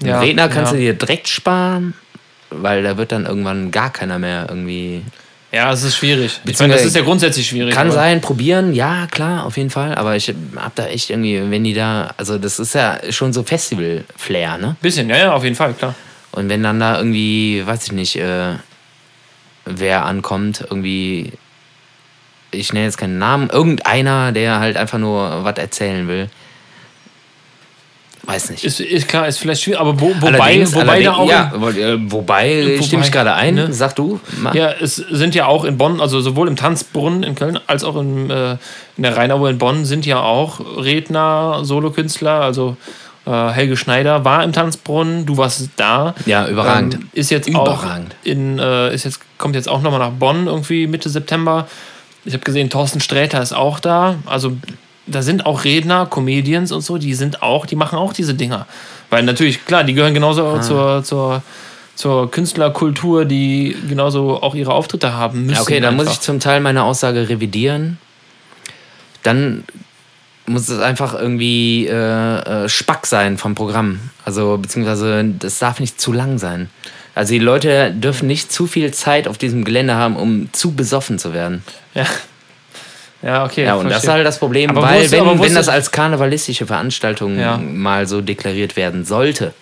Einen Ja, Redner kannst ja. du dir direkt sparen, weil da wird dann irgendwann gar keiner mehr irgendwie. Ja, es ist schwierig. Ich meine, das ist ja grundsätzlich schwierig. Kann aber- sein, probieren, ja, klar, auf jeden Fall. Aber ich hab da echt irgendwie, wenn die da, also das ist ja schon so Festival-Flair, ne? Bisschen, ja, ja, auf jeden Fall, klar. Und wenn dann da irgendwie, weiß ich nicht, äh, wer ankommt, irgendwie, ich nenne jetzt keinen Namen, irgendeiner, der halt einfach nur was erzählen will. Weiß nicht. Ist, ist klar, ist vielleicht schwierig, aber wo, wobei, Allerdings- wobei da auch. ja, wo- wobei, Wobei, stimme ich gerade ein, ne? sag du. Ma- Ja, es sind ja auch in Bonn, also sowohl im Tanzbrunnen in Köln als auch im, äh, in der Rheinaue in Bonn sind ja auch Redner, Solokünstler. Also Helge Schneider war im Tanzbrunnen, du warst da. Ja, überragend. Ähm, ist jetzt Überragend. auch in, äh, ist jetzt, kommt jetzt auch nochmal nach Bonn irgendwie Mitte September. Ich habe gesehen, Thorsten Sträter ist auch da. Also da sind auch Redner, Comedians und so, die sind auch, die machen auch diese Dinger. Weil natürlich, klar, die gehören genauso Ah. zur, zur, zur Künstlerkultur, die genauso auch ihre Auftritte haben müssen. Ja, okay, dann muss ich zum Teil meine Aussage revidieren. Dann muss es einfach irgendwie äh, äh, Spack sein vom Programm. Also, beziehungsweise, das darf nicht zu lang sein. Also, die Leute dürfen nicht zu viel Zeit auf diesem Gelände haben, um zu besoffen zu werden. Ja. Ja, okay. Ja, und das ist verstehe. halt das Problem, Aber weil wenn, wenn das als karnevalistische Veranstaltung Ja. mal so deklariert werden sollte,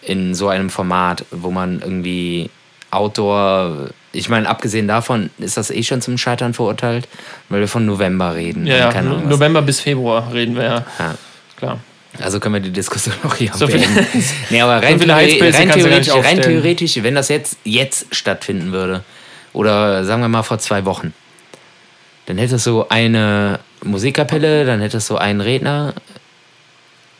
in so einem Format, wo man irgendwie Outdoor, ich meine, abgesehen davon ist das eh schon zum Scheitern verurteilt, weil wir von November reden. Ja, ja. November bis Februar reden wir ja. Ja. Klar. Also können wir die Diskussion auch hier So beenden. nee, aber rein, so viele theore- Heizpilze rein, theoretisch, rein theoretisch, wenn das jetzt, jetzt stattfinden würde, oder sagen wir mal vor zwei Wochen, dann hättest du eine Musikkapelle, dann hättest du einen Redner,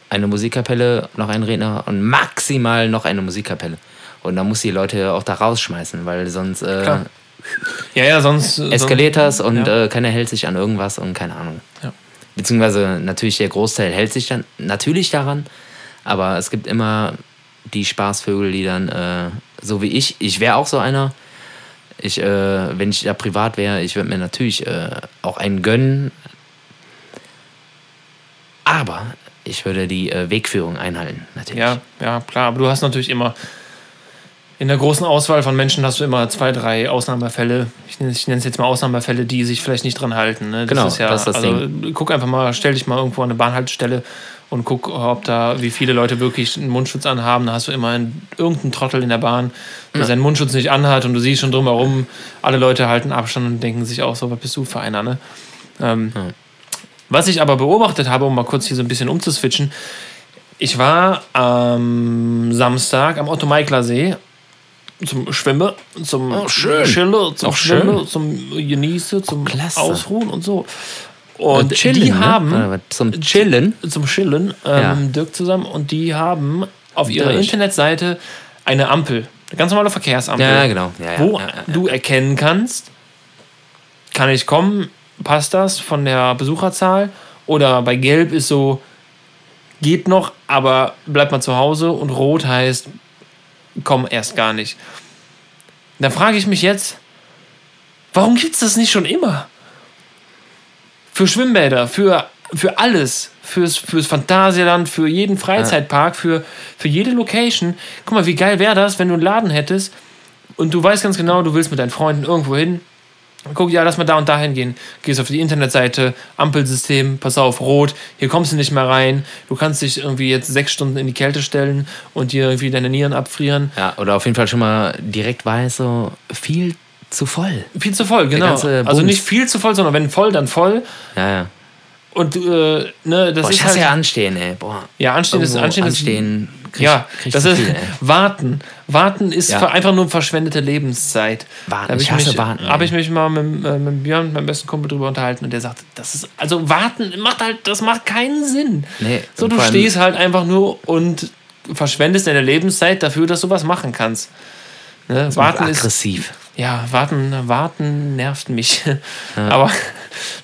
eine Musikkapelle, noch einen Redner und maximal noch eine Musikkapelle. Und dann musst du die Leute auch da rausschmeißen, weil sonst äh, Klar. Ja, ja, sonst. eskaliert das und ja. äh, keiner hält sich an irgendwas und keine Ahnung. Ja. Beziehungsweise natürlich der Großteil hält sich dann natürlich daran, aber es gibt immer die Spaßvögel, die dann, äh, so wie ich, ich wäre auch so einer, ich, äh, wenn ich da privat wäre, ich würde mir natürlich äh, auch einen gönnen, aber ich würde die äh, Wegführung einhalten, natürlich. Ja, ja, klar. Aber du hast natürlich immer. In der großen Auswahl von Menschen hast du immer zwei, drei Ausnahmefälle. Ich nenne ich nenne es jetzt mal Ausnahmefälle, die sich vielleicht nicht dran halten. Ne? Genau, ist ja, das ist das also, Guck einfach mal, stell dich mal irgendwo an eine Bahnhaltestelle und guck, ob da, wie viele Leute wirklich einen Mundschutz anhaben. Da hast du immer einen, irgendeinen Trottel in der Bahn, der seinen Mundschutz nicht anhat und du siehst schon drumherum, alle Leute halten Abstand und denken sich auch so, was bist du für einer, ne? Ähm, Was ich aber beobachtet habe, um mal kurz hier so ein bisschen umzuswitchen, ich war am Samstag am Otto-Meikler See zum Schwimmen, zum Oh, schön. Chillen, zum. Schwimmen, zum Genießen, zum klasse. Ausruhen und so. Und chillen, die ne? haben Oder was? Zum Chillen? zum Chillen, ähm, Ja. Dirk zusammen, und die haben auf ihrer Dirk. Internetseite eine Ampel, eine ganz normale Verkehrsampel, Ja, genau. Ja, wo du erkennen kannst, kann ich kommen, passt das von der Besucherzahl, oder bei Gelb ist so, geht noch, aber bleib mal zu Hause, und Rot heißt, komm erst gar nicht. Da frage ich mich jetzt, warum gibt es das nicht schon immer? Für Schwimmbäder, für, für alles, fürs, fürs Phantasialand, für jeden Freizeitpark, für, für jede Location. Guck mal, wie geil wäre das, wenn du einen Laden hättest und du weißt ganz genau, du willst mit deinen Freunden irgendwo hin. Guck, ja, lass mal da und da hingehen. Gehst auf die Internetseite, Ampelsystem, pass auf, rot, hier kommst du nicht mehr rein. Du kannst dich irgendwie jetzt sechs Stunden in die Kälte stellen und dir irgendwie deine Nieren abfrieren. Ja, oder auf jeden Fall schon mal direkt weiß, so viel zu voll. Viel zu voll, genau. Also nicht viel zu voll, sondern wenn voll, dann voll. Ja, ja. Und äh, ne, das Boah, ist ich hasse halt, ja anstehen, ey. Boah. Ja, anstehen ist Irgendwo anstehen. anstehen ist, krieg- ja, krieg das ist viel, warten. Warten ist Ja. einfach nur verschwendete Lebenszeit. Warten, hab ich hasse mich, warten, Habe ich mich mal mit, äh, mit Björn, meinem besten Kumpel, drüber unterhalten und der sagte, das ist also warten macht halt, das macht keinen Sinn. Nee, so du stehst halt einfach nur und verschwendest deine Lebenszeit dafür, dass du was machen kannst. Ne? Warten ist aggressiv. ja, warten, warten nervt mich. Aber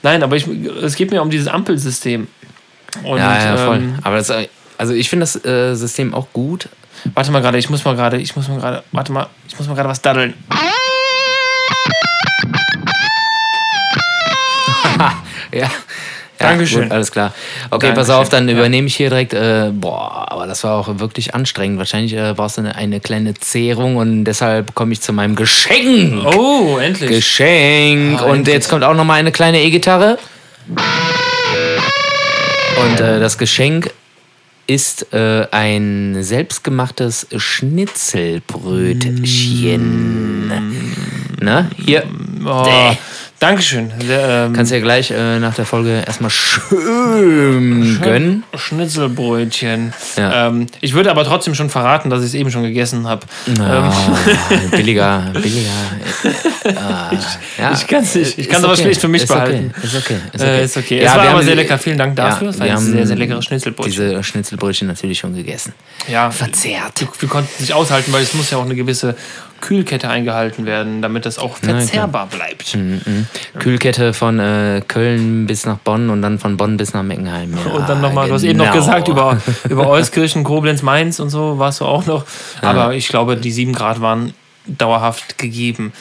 nein, aber ich, es geht mir um dieses Ampelsystem. Und, ja, ja, voll. Ähm, Aber das, äh, also ich finde das äh, System auch gut. warte mal gerade, ich muss mal gerade, ich muss mal gerade, warte mal, ich muss mal gerade was daddeln. Ja. Dankeschön. Gut, alles klar. Okay, pass Dankeschön, auf, dann ja. übernehme ich hier direkt. Äh, boah, aber das war auch wirklich anstrengend. Wahrscheinlich äh, brauchst du eine, eine kleine Zehrung und deshalb komme ich zu meinem Geschenk. Oh, endlich. Geschenk. Ah, und endlich. jetzt kommt auch noch mal eine kleine E-Gitarre. Und äh, das Geschenk ist äh, ein selbstgemachtes Schnitzelbrötchen. Ne? Hier. oh, Dankeschön. Der, ähm, Kannst ja gleich äh, nach der Folge erstmal schön gönnen. Schnitzelbrötchen. Ja. Ähm, ich würde aber trotzdem schon verraten, dass ich es eben schon gegessen habe. Ah, billiger, billiger. Ah, ja. ich kann's nicht. Ich kann's aber okay. schlecht für mich ist behalten. Okay. Ist okay. Ist Äh, okay. ist okay. Ja, es war aber sehr lecker. Vielen Dank dafür. Ja, es war ein haben sehr, sehr leckeres Schnitzelbrötchen. Diese Schnitzelbrötchen natürlich schon gegessen. ja, Verzehrt. wir, wir konnten es nicht aushalten, weil es muss ja auch eine gewisse Kühlkette eingehalten werden, damit das auch verzehrbar bleibt. Mhm. Kühlkette von äh, Köln bis nach Bonn und dann von Bonn bis nach Meckenheim. Ja, Und dann nochmal, du hast eben noch genau. gesagt, über, über Euskirchen, Koblenz, Mainz und so warst du auch noch. Aber ich glaube, die 7 Grad waren dauerhaft gegeben.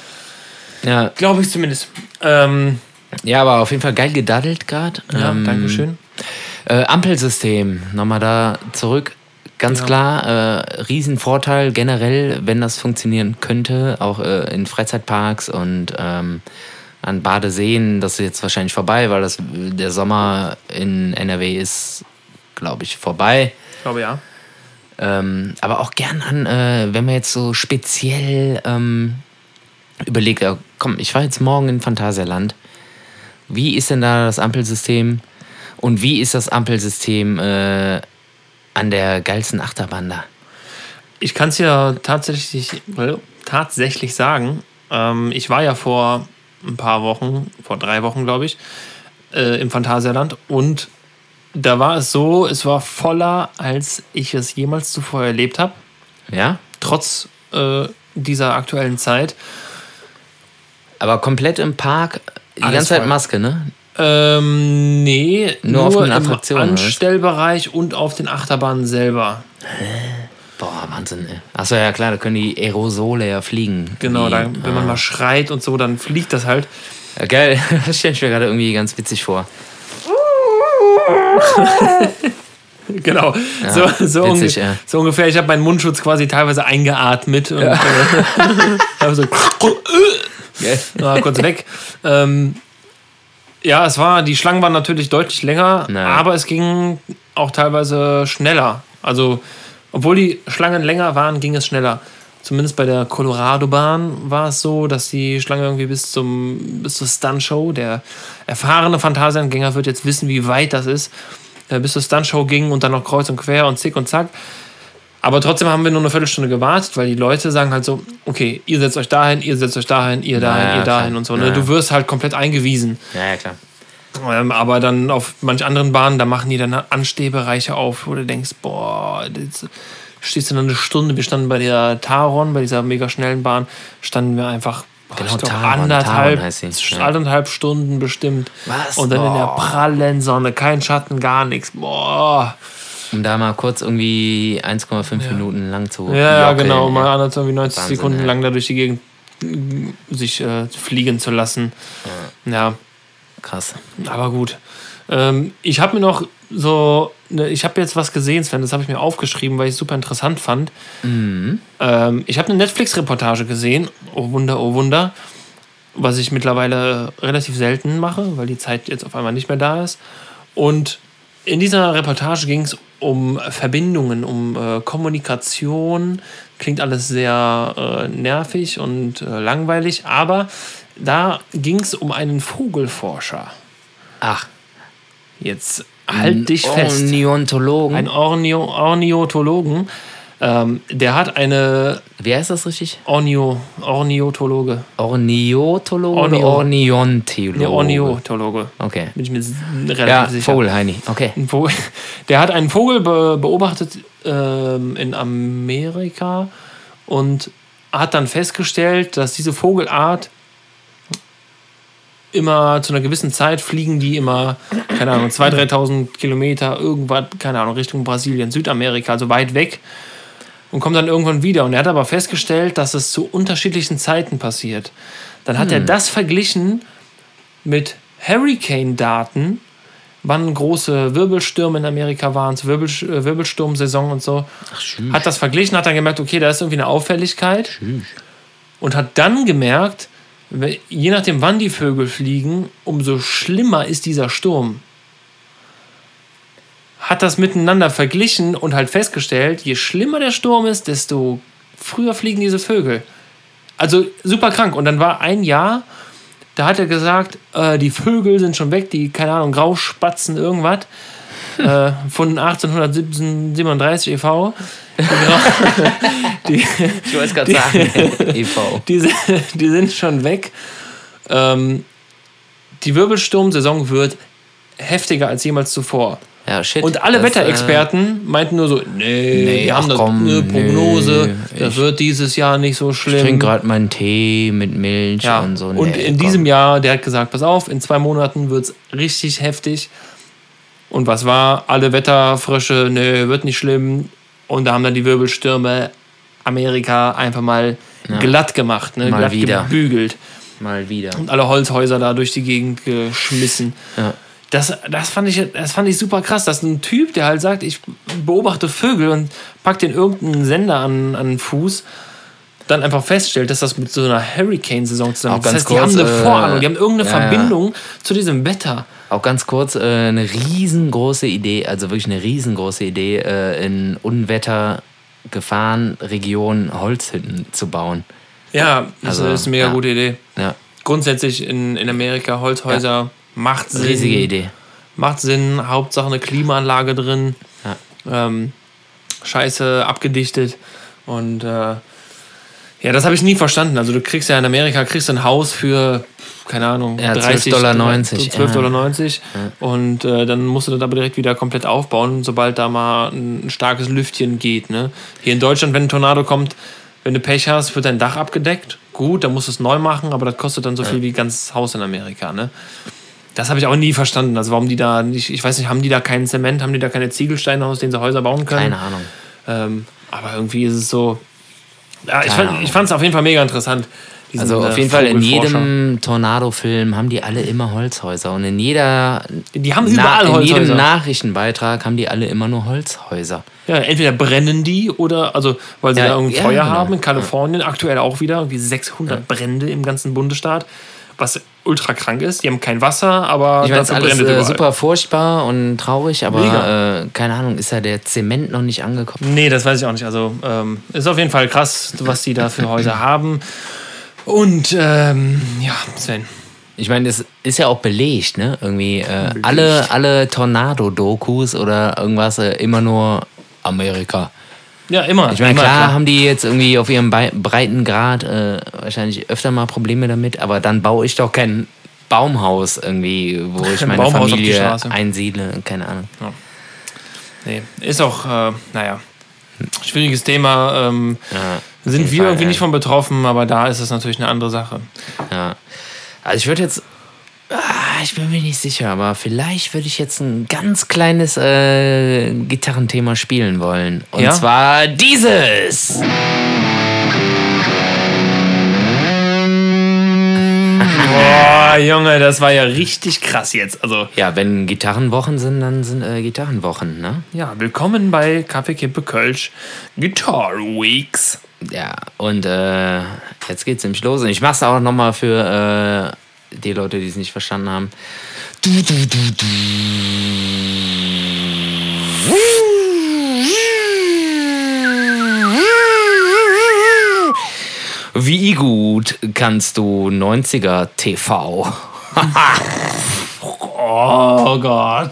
Ja, Glaube ich zumindest. Ähm, ja, aber auf jeden Fall geil gedaddelt gerade. ja, ähm, Dankeschön. Äh, Ampelsystem, nochmal da zurück. Ganz Ja. klar, äh, Riesenvorteil generell, wenn das funktionieren könnte, auch äh, in Freizeitparks und ähm, an Badeseen. Das ist jetzt wahrscheinlich vorbei, weil das, der Sommer in NRW ist, glaube ich, vorbei. Ich glaube ja. Ähm, aber auch gern an, äh, wenn man jetzt so speziell ähm, überlegt, äh, komm, ich war jetzt morgen in Phantasialand. Wie ist denn da das Ampelsystem? Und wie ist das Ampelsystem äh, an der geilsten Achterbahn da? Ich kann es ja tatsächlich, äh, tatsächlich sagen. Ähm, ich war ja vor ein paar Wochen, vor drei Wochen, glaube ich, äh, im Phantasialand und da war es so, es war voller, als ich es jemals zuvor erlebt habe, Ja? trotz äh, dieser aktuellen Zeit. Aber komplett im Park, die Alles ganze Zeit voll. Maske, ne? Ähm, nee, Nur auf den Attraktionen? Anstellbereich und auf den Achterbahnen selber. Boah, Wahnsinn, ey. Achso, ja klar, da können die Aerosole ja fliegen. Genau, Die, da, wenn man ah. mal schreit und so, dann fliegt das halt. Ja, geil, das stelle ich mir gerade irgendwie ganz witzig vor. Genau, so, so, witzig, unge ja. so ungefähr. Ich habe meinen Mundschutz quasi teilweise eingeatmet und äh, habe so Geil. war kurz weg. Ähm, Ja, es war, die Schlangen waren natürlich deutlich länger, Naja. aber es ging auch teilweise schneller. Also, obwohl die Schlangen länger waren, ging es schneller. Zumindest bei der Colorado-Bahn war es so, dass die Schlange irgendwie bis zum bis zur Stunt-Show, der erfahrene Phantasiagänger wird jetzt wissen, wie weit das ist, äh, bis zur Stunt-Show ging und dann noch kreuz und quer und zick und zack. Aber trotzdem haben wir nur eine Viertelstunde gewartet, weil die Leute sagen halt so, okay, ihr setzt euch dahin, ihr setzt euch dahin, ihr dahin, Naja, ihr dahin klar. und so. Ne? Naja. Du wirst halt komplett eingewiesen. Ja, ja, klar. Ähm, aber dann auf manch anderen Bahnen, da machen die dann Anstehbereiche auf, wo du denkst, boah, jetzt stehst du dann eine Stunde. Wir standen bei der Taron, bei dieser mega schnellen Bahn, standen wir einfach boah, Genau, ich glaub, Taron, anderthalb, Taron ja. anderthalb Stunden bestimmt. Was? Und dann in der Boah. prallen Sonne, kein Schatten, gar nichts. Boah. Um da mal kurz irgendwie 1,5 Minuten lang zu. Ja, ja, jockeln, genau, mal anderthalb, irgendwie 90 Wahnsinn, Sekunden ey. lang da durch die Gegend äh, sich äh, fliegen zu lassen. ja. Krass. Aber gut. Ähm, ich habe mir noch so, ne, ich habe jetzt was gesehen, Sven, das habe ich mir aufgeschrieben, weil ich es super interessant fand. Mhm. Ähm, ich habe eine Netflix-Reportage gesehen, oh Wunder, oh Wunder, was ich mittlerweile relativ selten mache, weil die Zeit jetzt auf einmal nicht mehr da ist. Und in dieser Reportage ging es um Verbindungen, um äh, Kommunikation. Klingt alles sehr äh, nervig und äh, langweilig, aber da ging es um einen Vogelforscher. Ach, Jetzt halt dich fest. Ornithologen. Ein Ornio Ornithologen, ähm, der hat eine Wie heißt das richtig? Ornio Ornithologe. Ornithologe Ornio. oder Ornithologe? Nee, Ornithologe. Okay. Bin ich mir relativ Ja, sicher. Vogelheini. Okay. Ein Vogel. Der hat einen Vogel be beobachtet ähm, in Amerika und hat dann festgestellt, dass diese Vogelart immer zu einer gewissen Zeit fliegen die immer, keine Ahnung, 2.000, 3.000 Kilometer irgendwas, keine Ahnung, Richtung Brasilien, Südamerika, also weit weg und kommen dann irgendwann wieder. Und er hat aber festgestellt, dass es zu unterschiedlichen Zeiten passiert. Dann hat er das verglichen mit Hurricane-Daten, wann große Wirbelstürme in Amerika waren, zur Wirbel, äh, Wirbelsturmsaison und so. Ach, schön. Hat das verglichen, hat dann gemerkt, okay, da ist irgendwie eine Auffälligkeit. Und hat dann gemerkt, je nachdem, wann die Vögel fliegen, umso schlimmer ist dieser Sturm. Hat das miteinander verglichen und halt festgestellt, je schlimmer der Sturm ist, desto früher fliegen diese Vögel. Also super krank. Und dann war ein Jahr, da hat er gesagt, äh, die Vögel sind schon weg, die, keine Ahnung, Grauspatzen, irgendwas. äh, von 1837 e.V. Die, Grau- die, Ich wollte es gerade sagen. e.V. die, sind- die sind schon weg. Ähm, die Wirbelsturmsaison wird heftiger als jemals zuvor. Ja, shit. Und alle Das, Wetterexperten meinten nur so, nee, nee, wir haben da eine Prognose, nee, das wird dieses Jahr nicht so Äh, ich schlimm. trinke gerade meinen Tee mit Milch Ja, und so. und Nee, in komm. diesem Jahr, der hat gesagt, pass auf, in zwei Monaten wird es richtig heftig. Und was war? Alle Wetterfrösche, nö, wird nicht schlimm. Und da haben dann die Wirbelstürme Amerika einfach mal Ja. glatt gemacht, ne? Mal glatt wieder. gebügelt. Mal wieder. Und alle Holzhäuser da durch die Gegend geschmissen. Ja. Das, das, fand ich, das fand ich super krass. Das ist ein Typ, der halt sagt, ich beobachte Vögel und packt den irgendeinen Sender an, an den Fuß, dann einfach feststellt, dass das mit so einer Hurricane-Saison zusammen Auch Das heißt, die haben kurz, eine äh, Vorahnung, die haben irgendeine ja, ja. Verbindung zu diesem Wetter. Auch ganz kurz, äh, eine riesengroße Idee, also wirklich eine riesengroße Idee, äh, in Unwettergefahrenregionen Holzhütten zu bauen. Ja, das Also, ist eine mega ja. gute Idee. Ja, Grundsätzlich in, in Amerika Holzhäuser macht Sinn. riesige Idee. Macht Sinn, Hauptsache eine Klimaanlage drin. Ja. Ähm, scheiße abgedichtet. Und äh, ja, das habe ich nie verstanden. Also du kriegst ja in Amerika kriegst ein Haus für, keine Ahnung, Ja, 30 12,90 Dollar. 12,90 Dollar. Und äh, dann musst du das aber direkt wieder komplett aufbauen, sobald da mal ein, ein starkes Lüftchen geht. Ne? Hier in Deutschland, wenn ein Tornado kommt, wenn du Pech hast, wird dein Dach abgedeckt. Gut, dann musst du es neu machen, aber das kostet dann so viel wie ganz Haus in Amerika. Ne? Das habe ich auch nie verstanden. Also warum die da nicht, ich weiß nicht, haben die da keinen Zement, haben die da keine Ziegelsteine, aus denen sie Häuser bauen können? Keine Ahnung. Ähm, aber irgendwie ist es so. Ja, ich, Keine fand, Ahnung. ich fand es auf jeden Fall mega interessant. diesen, Also auf äh, jeden Fall in jedem Tornado-Film haben die alle immer Holzhäuser und in jeder Die haben überall in jedem Holzhäuser. Nachrichtenbeitrag haben die alle immer nur Holzhäuser. Ja, entweder brennen die oder, also, weil sie Ja, da irgendwie ja, Feuer genau. haben. In Kalifornien aktuell auch wieder, irgendwie 600 Brände im ganzen Bundesstaat. Was ultra krank ist. Die haben kein Wasser, aber Ich meine, es ist dafür alles brennt es äh, super furchtbar und traurig, aber äh, keine Ahnung, ist da der Zement noch nicht angekommen? Nee, das weiß ich auch nicht. Also ähm, ist auf jeden Fall krass, was die da für Häuser haben. Und ähm, ja, Sven. Ich meine, es ist ja auch belegt, ne? Irgendwie äh, alle, alle Tornado-Dokus oder irgendwas äh, immer nur Amerika. Ja, immer. Ich meine, immer, klar, haben die jetzt irgendwie auf ihrem Breitengrad äh, wahrscheinlich öfter mal Probleme damit, aber dann baue ich doch kein Baumhaus irgendwie, wo ich Ein meine Baumhaus Familie einsiedle, keine Ahnung. Nee, ist auch, äh, naja, schwieriges Thema. Ähm, Ja, sind wir Fall, irgendwie ja. nicht von betroffen, aber da ist es natürlich eine andere Sache. Ja. Also ich würde jetzt. Ah, ich bin mir nicht sicher, aber vielleicht würde ich jetzt ein ganz kleines äh, Gitarrenthema spielen wollen. Und Ja? zwar dieses. Boah, Junge, das war ja richtig krass jetzt. Also, Ja, wenn Gitarrenwochen sind, dann sind äh, Gitarrenwochen, ne? ja, willkommen bei Kaffee Kippe Kölsch Guitar Weeks. Ja, und äh, jetzt geht's nämlich los. Und ich mach's auch nochmal für äh, die Leute, die es nicht verstanden haben. Du, du, du, du. Wie gut kannst du 90er TV? Oh Gott.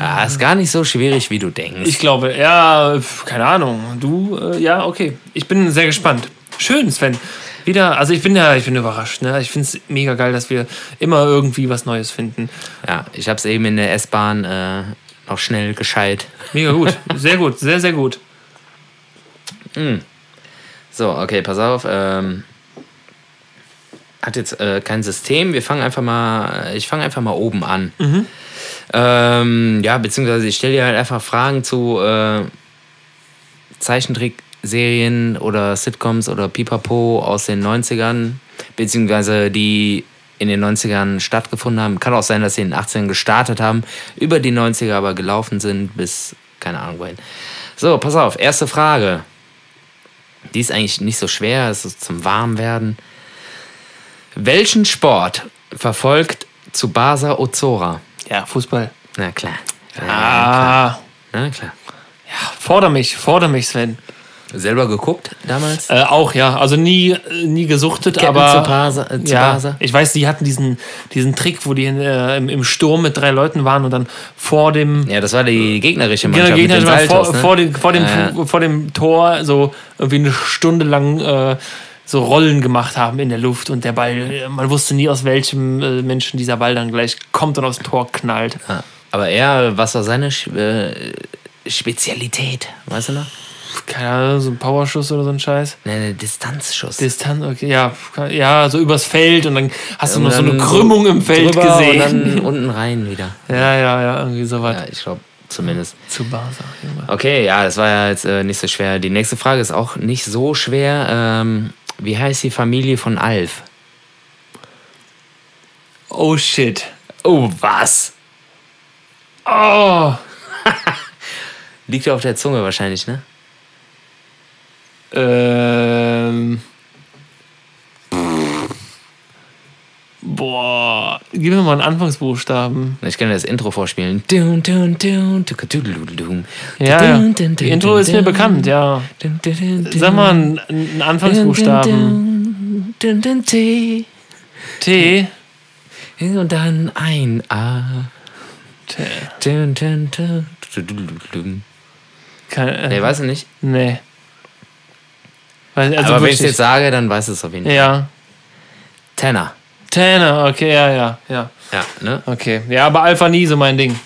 Ja, ist gar nicht so schwierig, wie du denkst. Ich glaube, ja, keine Ahnung. Du, äh, ja, okay. Ich bin sehr gespannt. Schön, Sven. Wieder, also ich bin ja, ich bin überrascht. Ne? Ich finde es mega geil, dass wir immer irgendwie was Neues finden. ja, ich hab's eben in der S-Bahn äh, noch schnell gescheit. Mega gut. Sehr gut, sehr, sehr gut. So, okay, pass auf. Ähm, hat jetzt äh, kein System. Wir fangen einfach mal. Ich fange einfach mal oben an. Ähm, ja, beziehungsweise ich stelle dir halt einfach Fragen zu äh, Zeichentrickserien oder Sitcoms oder Pipapo aus den 90ern, beziehungsweise die in den 90ern stattgefunden haben. Kann auch sein, dass sie in den 80ern gestartet haben, über die 90er aber gelaufen sind bis keine Ahnung wohin. So, pass auf, erste Frage. Die ist eigentlich nicht so schwer, es ist zum Warmwerden. Welchen Sport verfolgt Tsubasa Ozora? Ja, Fußball. Na klar. Ja, Ah, Na klar. ja, forder mich, forder mich, Sven. Selber geguckt damals? Äh, auch, ja. Also nie, nie gesuchtet, Captain aber. Tsubasa, äh, ja, ich weiß, die hatten diesen, diesen Trick, wo die äh, im, im Sturm mit drei Leuten waren und dann vor dem. Ja, das war die gegnerische Mannschaft Gegner mit den war vor, Saltos, ne? vor, dem, vor, dem, Ja, ja. vor dem Tor so irgendwie eine Stunde lang äh, so Rollen gemacht haben in der Luft und der Ball, äh, man wusste nie, aus welchem äh, Menschen dieser Ball dann gleich kommt und aufs Tor knallt. Aber er, was war seine Spezialität? Weißt du noch? Keine Ahnung, so ein Powerschuss oder so ein Scheiß. Ne, ne, Distanzschuss. Distanz, okay, ja, ja, so übers Feld und dann hast du Und noch so eine Krümmung im Feld gesehen. Und dann unten rein wieder. ja, ja, ja, irgendwie sowas. Ja, ich glaube zumindest. Zu Barca. Okay, ja, das war ja jetzt äh, nicht so schwer. Die nächste Frage ist auch nicht so schwer. Ähm, wie heißt die Familie von Alf? Oh shit. Oh, was? Oh. Liegt ja auf der Zunge wahrscheinlich, ne? Ähm. Boah. Gib mir mal einen Anfangsbuchstaben. Ich kann dir das Intro vorspielen. Ja, ja. Die Intro ist mir bekannt, ja. Sag mal einen, Anfangsbuchstaben. Dun, dun, dun, T. T. Und dann ein A. T. Dun, dun, dun, tududududum. Kein, äh, Nee, weißt du nicht? Nee. Weiß- Also Aber wenn ich es jetzt sage, dann weißt du es auf jeden Fall. Ja. Tanner. Tanner, okay, ja, ja, ja. Ja, ne? Okay. Ja, aber Alpha nie so mein Ding.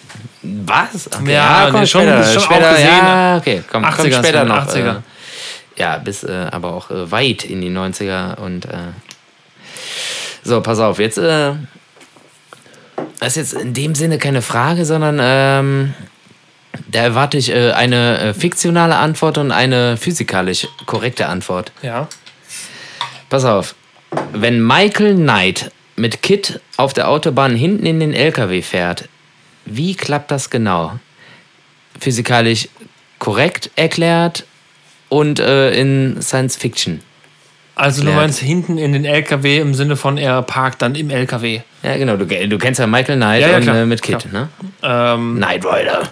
Was? Okay, Ja, nee, schon- später, schon auch später, gesehen. Ja, okay, komm, komm 80er, später Sven, noch. 80er. Äh, ja, bis äh, aber auch äh, weit in die 90er und äh, so, pass auf, jetzt äh, das ist jetzt in dem Sinne keine Frage, sondern ähm, da erwarte ich äh, eine äh, fiktionale Antwort und eine physikalisch korrekte Antwort. Ja. Pass auf. Wenn Michael Knight mit Kit auf der Autobahn hinten in den LKW fährt, wie klappt das genau? Physikalisch korrekt erklärt und äh, in Science Fiction. Also du klärt. meinst hinten in den LKW im Sinne von er parkt dann im LKW. Ja, genau. Du, du kennst ja Michael Knight Ja, ja, und, äh, mit Kid, Klar. ne? Ähm, Knight Rider.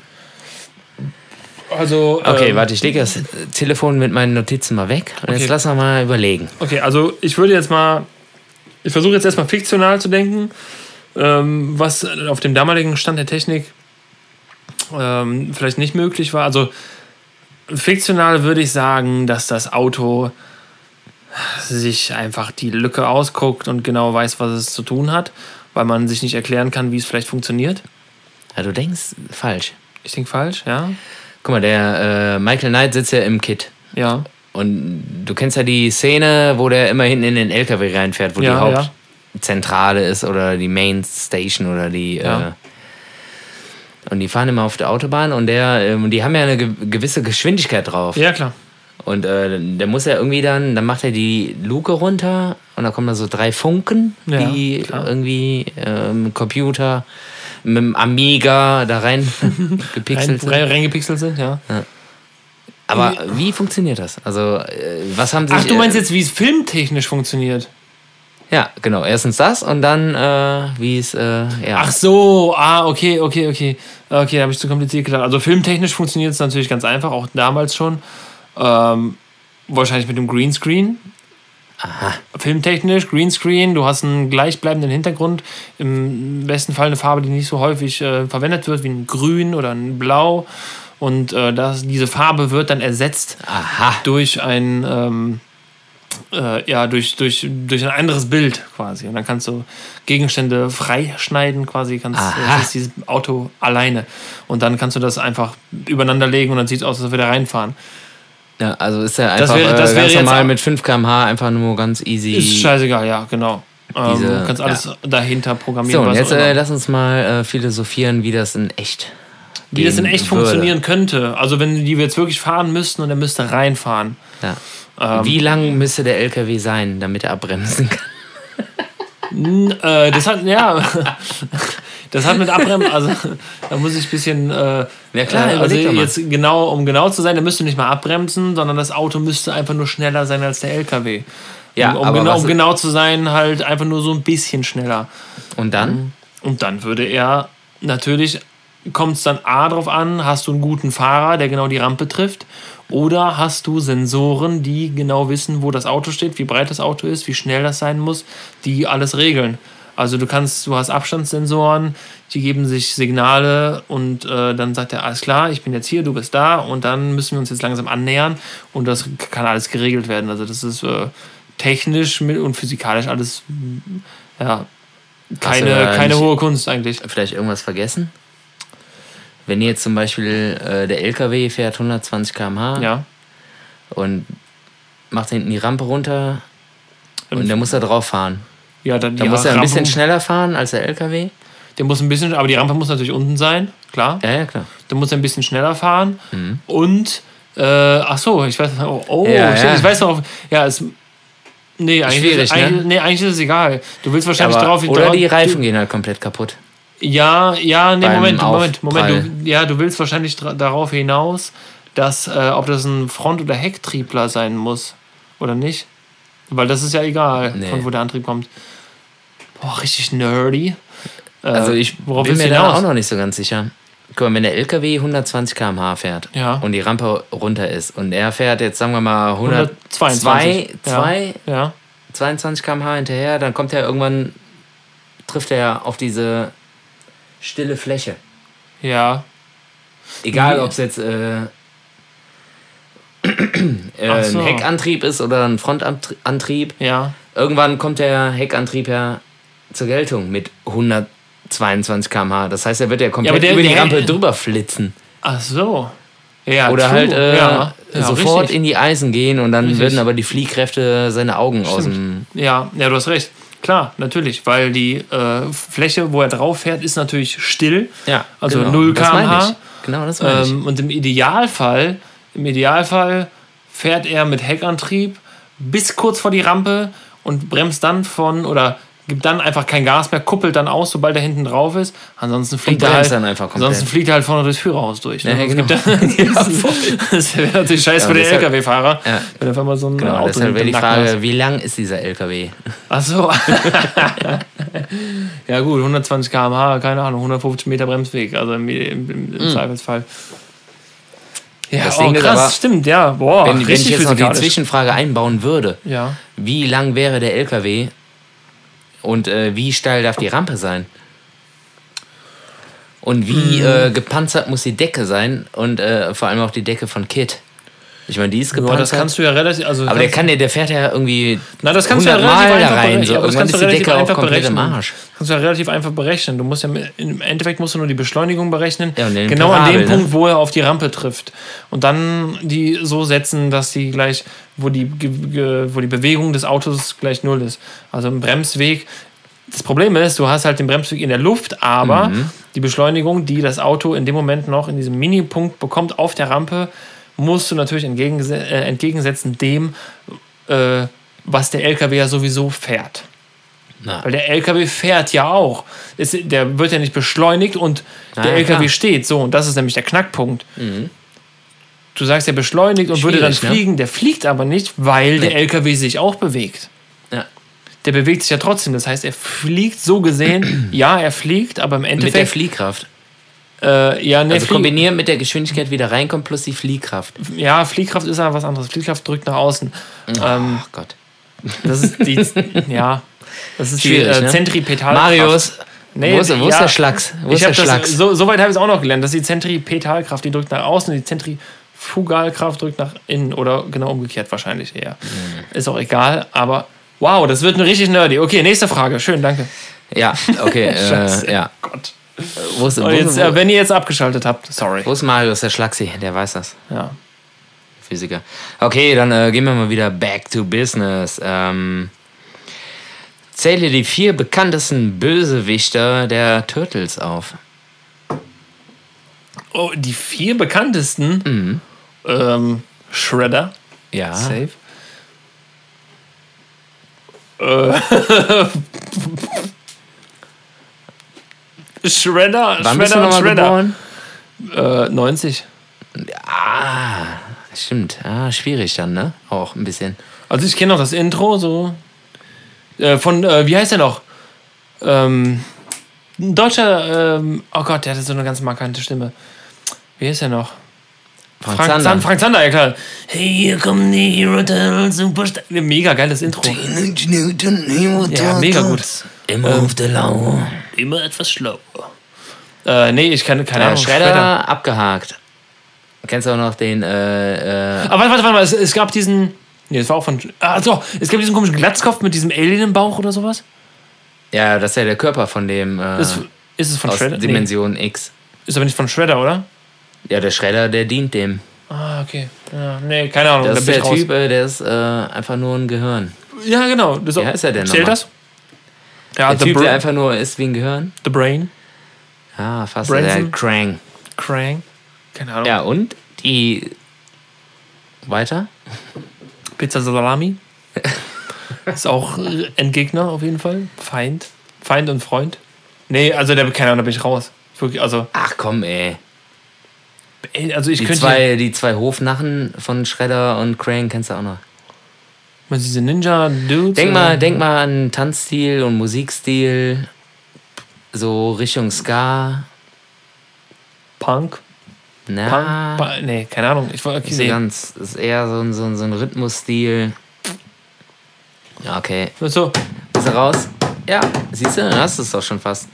Also Okay, ähm, warte, ich lege das Telefon mit meinen Notizen mal weg und jetzt Okay. lass wir mal überlegen. Okay, also ich würde jetzt mal, ich versuche jetzt erstmal fiktional zu denken, ähm, was auf dem damaligen Stand der Technik ähm, vielleicht nicht möglich war. Also fiktional würde ich sagen, dass das Auto sich einfach die Lücke ausguckt und genau weiß, was es zu tun hat, weil man sich nicht erklären kann, wie es vielleicht funktioniert. Ja, du denkst falsch. Ich denke falsch, ja? Guck mal, der äh, Michael Knight sitzt ja im Kit. Ja. Und du kennst ja die Szene, wo der immer hinten in den LKW reinfährt, wo Ja, die ja. Hauptzentrale ist oder die Main Station oder die. Ja. Äh, und die fahren immer auf der Autobahn und der, ähm, die haben ja eine ge gewisse Geschwindigkeit drauf. Ja, klar. Und äh, der muss ja irgendwie dann, dann macht er die Luke runter und da kommen da so drei Funken, Ja, die klar. irgendwie ähm, Computer mit dem Amiga da rein Rein, gepixelt sind. rein, reingepixelt sind, ja. Aber wie funktioniert das? Also, äh, was haben sich. Ach, du meinst äh, jetzt, wie es filmtechnisch funktioniert? Ja, genau. Erstens das und dann, äh, wie es, äh, ja. Ach so, ah, okay, okay, okay. Okay, habe ich zu kompliziert gedacht. Also filmtechnisch funktioniert es natürlich ganz einfach, auch damals schon. Ähm, wahrscheinlich mit dem Greenscreen. Aha. Filmtechnisch, Greenscreen, du hast einen gleichbleibenden Hintergrund. Im besten Fall eine Farbe, die nicht so häufig äh, verwendet wird, wie ein Grün oder ein Blau. Und äh, das, diese Farbe wird dann ersetzt Aha. durch ein ähm, äh, ja durch, durch, durch ein anderes Bild quasi und dann kannst du Gegenstände freischneiden quasi kannst Aha. das ist dieses Auto alleine und dann kannst du das einfach übereinander legen und dann sieht es aus, als würde er reinfahren Ja, also ist ja Das einfach wäre- das äh, ganz normal mit 5 km/h einfach nur ganz easy. ist scheißegal ja genau ähm, Diese- du kannst alles dahinter programmieren so, und jetzt äh, lass uns mal äh, philosophieren, wie das in echt. wie das in echt würde. funktionieren könnte also wenn die jetzt wirklich fahren müssten und er müsste reinfahren Ja. Ähm. wie lang müsste der LKW sein, damit er abbremsen kann? Äh, das hat, ja, das hat mit Abbremsen, also da muss ich ein bisschen, äh, Ja, klar, äh, also jetzt genau, um genau zu sein, der müsste nicht mal abbremsen, sondern das Auto müsste einfach nur schneller sein als der LKW. Ja, um, um, aber genau, um genau zu sein, halt einfach nur so ein bisschen schneller. Und dann? Und dann würde er natürlich, kommt es dann A drauf an, hast du einen guten Fahrer, der genau die Rampe trifft, oder hast du Sensoren, die genau wissen, wo das Auto steht, wie breit das Auto ist, wie schnell das sein muss, die alles regeln. Also du kannst, du hast Abstandssensoren, die geben sich Signale und äh, dann sagt er, alles klar, ich bin jetzt hier, du bist da und dann müssen wir uns jetzt langsam annähern und das kann alles geregelt werden. Also das ist äh, technisch und physikalisch alles ja, keine, keine hohe Kunst eigentlich. Vielleicht irgendwas vergessen? Wenn jetzt zum Beispiel äh, der LKW fährt 120 km/h Ja. und macht hinten die Rampe runter und der muss da drauf fahren. Ja, dann Da die muss er ein bisschen schneller fahren als der LKW. Der muss ein bisschen, aber die Rampe muss natürlich unten sein, klar. Ja, ja, klar. Der muss ein bisschen schneller fahren. Und, äh, ach so, ich weiß, oh, oh Ja, shit, ja. ich weiß noch, ja, es, nee, eigentlich, ist, eigentlich, ne? nee, eigentlich ist es egal. Du willst wahrscheinlich Aber, drauf, oder drauf, die Reifen gehen halt komplett kaputt. Ja, ja, nee, Moment, Moment, Moment. Aufprall. Du, ja, du willst wahrscheinlich darauf hinaus, dass, äh, ob das ein Front- oder Hecktriebler sein muss. Oder nicht? Weil das ist ja egal, Nee. von wo der Antrieb kommt. Boah, richtig nerdy. Äh, Also ich bin mir da auch noch nicht so ganz sicher. Guck mal, wenn der LKW 120 km/h fährt Ja. und die Rampe runter ist und er fährt jetzt, sagen wir mal, 122. 102, 2, Ja. ja. 22 km/h hinterher, dann kommt er irgendwann, trifft er auf diese stille Fläche. Ja. Egal, ob es jetzt äh, äh, so. ein Heckantrieb ist oder ein Frontantrieb. Ja. Irgendwann kommt der Heckantrieb ja zur Geltung mit 122 km/h. Das heißt, er wird ja komplett aber der- über die der- Rampe drüber flitzen. Ach so. Ja, Oder true. halt äh, ja. Ja, sofort richtig. in die Eisen gehen und dann Richtig. würden aber die Fliehkräfte seine Augen aus dem. Ja, ja, du hast recht. Klar, natürlich, weil die äh, Fläche, wo er drauf fährt, ist natürlich still. Ja, Also genau. 0 Das meine km/h. Genau, das meine ich. Ähm, und im Idealfall, im Idealfall fährt er mit Heckantrieb bis kurz vor die Rampe und bremst dann von oder gibt dann einfach kein Gas mehr, kuppelt dann aus, sobald er hinten drauf ist. Ansonsten fliegt er halt, dann einfach komplett. ansonsten fliegt er halt vorne durchs Führerhaus durch. Ne? Ja, Es genau. das wäre natürlich scheiße Ja, für den LKW-Fahrer, Ja. wenn auf einmal so ein Genau, Auto deshalb wäre die Frage, wie lang ist dieser LKW? Ach so. ja gut, 120 km/h, keine Ahnung, 150 Meter Bremsweg, also im, im, im, im Zweifelsfall. Ja. Das oh, krass, aber, stimmt, ja. Boah, wenn, wenn ich jetzt noch die. Zwischenfrage einbauen würde, Ja. wie lang wäre der LKW und äh, wie steil darf die Rampe sein? Und wie Hm. äh, gepanzert muss die Decke sein und äh, vor allem auch die Decke von Kit? Ich meine, die ist Ja, gepanzert. das kannst du ja relativ. Also aber der kann der, der fährt ja irgendwie Na, das kannst du ja 100 relativ Mal einfach rein. berechnen. So. Ja, aber das Irgendwann kannst ist du die relativ Decke auch einfach komplett im berechnen. Arsch. Kannst du ja relativ einfach berechnen. Du musst ja im Endeffekt musst du nur die Beschleunigung berechnen. Ja, genau an Parabel, dem ne? Punkt, wo er auf die Rampe trifft. Und dann die so setzen, dass die gleich, wo die, wo die Bewegung des Autos gleich null ist. Also im Bremsweg. Das Problem ist, du hast halt den Bremsweg in der Luft, aber Mhm. die Beschleunigung, die das Auto in dem Moment noch in diesem Minipunkt bekommt auf der Rampe, musst du natürlich entgegense äh, entgegensetzen dem, äh, was der LKW ja sowieso fährt. Na, Weil der LKW fährt ja auch. Es, der wird ja nicht beschleunigt und Ah, der ja, LKW klar. steht. So, und das ist nämlich der Knackpunkt. Du sagst, der beschleunigt und würde dann Schwierig, ne? fliegen. Der fliegt aber nicht, weil der Nee. LKW sich auch bewegt. ja. Der bewegt sich ja trotzdem. Das heißt, er fliegt so gesehen. ja, er fliegt, aber im Mit der Endeffekt. Fliehkraft. Äh, ja, nee, Also kombinieren mit der Geschwindigkeit wieder reinkommt plus die Fliehkraft. ja, Fliehkraft ist aber was anderes. Fliehkraft drückt nach außen. Ähm, Ach Gott. das ist die. ja. Das ist Schwierig, die äh, ne? Zentripetalkraft. Marius, Nee, wo, ist, wo ist ja, der Schlags? Wo ich ist der hab das, Schlags? so, so weit habe ich es auch noch gelernt, dass die Zentripetalkraft, die drückt nach außen und die Zentrifugalkraft drückt nach innen oder genau umgekehrt wahrscheinlich eher. Mhm. Ist auch egal, aber wow, das wird eine richtig nerdy. Okay, nächste Frage. Schön, danke. Ja, okay. Äh, ja. Gott. Wo ist, wo, Und jetzt, wo, äh, wenn ihr jetzt abgeschaltet habt, sorry. wo ist Marius, der Schlagsi? Der weiß das. Ja. Physiker. Okay, dann äh, gehen wir mal wieder back to business. Ähm, zähle die vier bekanntesten Bösewichter der Turtles auf. Oh, die vier bekanntesten. Ähm, Shredder, Ja. safe. Äh, Shredder, Wann Shredder und Shredder. Äh, 90. Ah, stimmt. Ah, schwierig dann, ne? Auch ein bisschen. Also ich kenne noch das Intro so. Äh, von, äh, wie heißt der noch? Ähm, ein deutscher, ähm, oh Gott, der hatte so eine ganz markante Stimme. Wie heißt der noch? Frank Frank Zander. Frank Zander, ja klar. Hey, hier kommen die Hero Superstar. Mega geiles Intro. Ja, mega gut. Immer auf der Lauer. Immer etwas schlauer. Äh, nee, ich kann keine Ja, Ahnung. Schredder, abgehakt. Kennst du auch noch den, äh, äh, Aber warte, warte, warte mal, es, es gab diesen. Nee, das war auch von. Ah, so, es gab diesen komischen Glatzkopf mit diesem Alien im Bauch oder sowas. ja, das ist ja der Körper von dem, äh, Ist, ist es von aus Shredder? Nee, Dimension X. ist aber nicht von Shredder, oder? Ja, der Schredder, der dient dem. Ah, okay. Ja, nee, keine Ahnung. Das da ist der raus. Typ, äh, der ist äh, einfach nur ein Gehirn. Ja, genau. Das Wie heißt er denn Zählt das? Ja, Der the, Typ, Bra der einfach nur ist wie ein Gehirn. the Brain. Ah, fast Branson? der Krang. Krang. Keine Ahnung. Ja, und die. Weiter? Pizza Salami. ist auch äh, Endgegner auf jeden Fall. Feind. Feind und Freund. Nee, also der, keine Ahnung, da bin ich raus. Wirklich, also, Ach komm, ey. also ich Die könnte. zwei, die zwei Hofnachen von Shredder und Krang kennst du auch noch. Mal diese Ninja-Dudes. Denk oder? mal, denk mal an Tanzstil und Musikstil. So Richtung Ska. Punk. Na, Punk. Nee, keine Ahnung. Ich wollte. Okay, so ganz. Das ist eher so ein, so ein, so ein Rhythmusstil. Ja, okay. So, Bist du raus? Ja, siehst du, dann hast du es doch schon fast.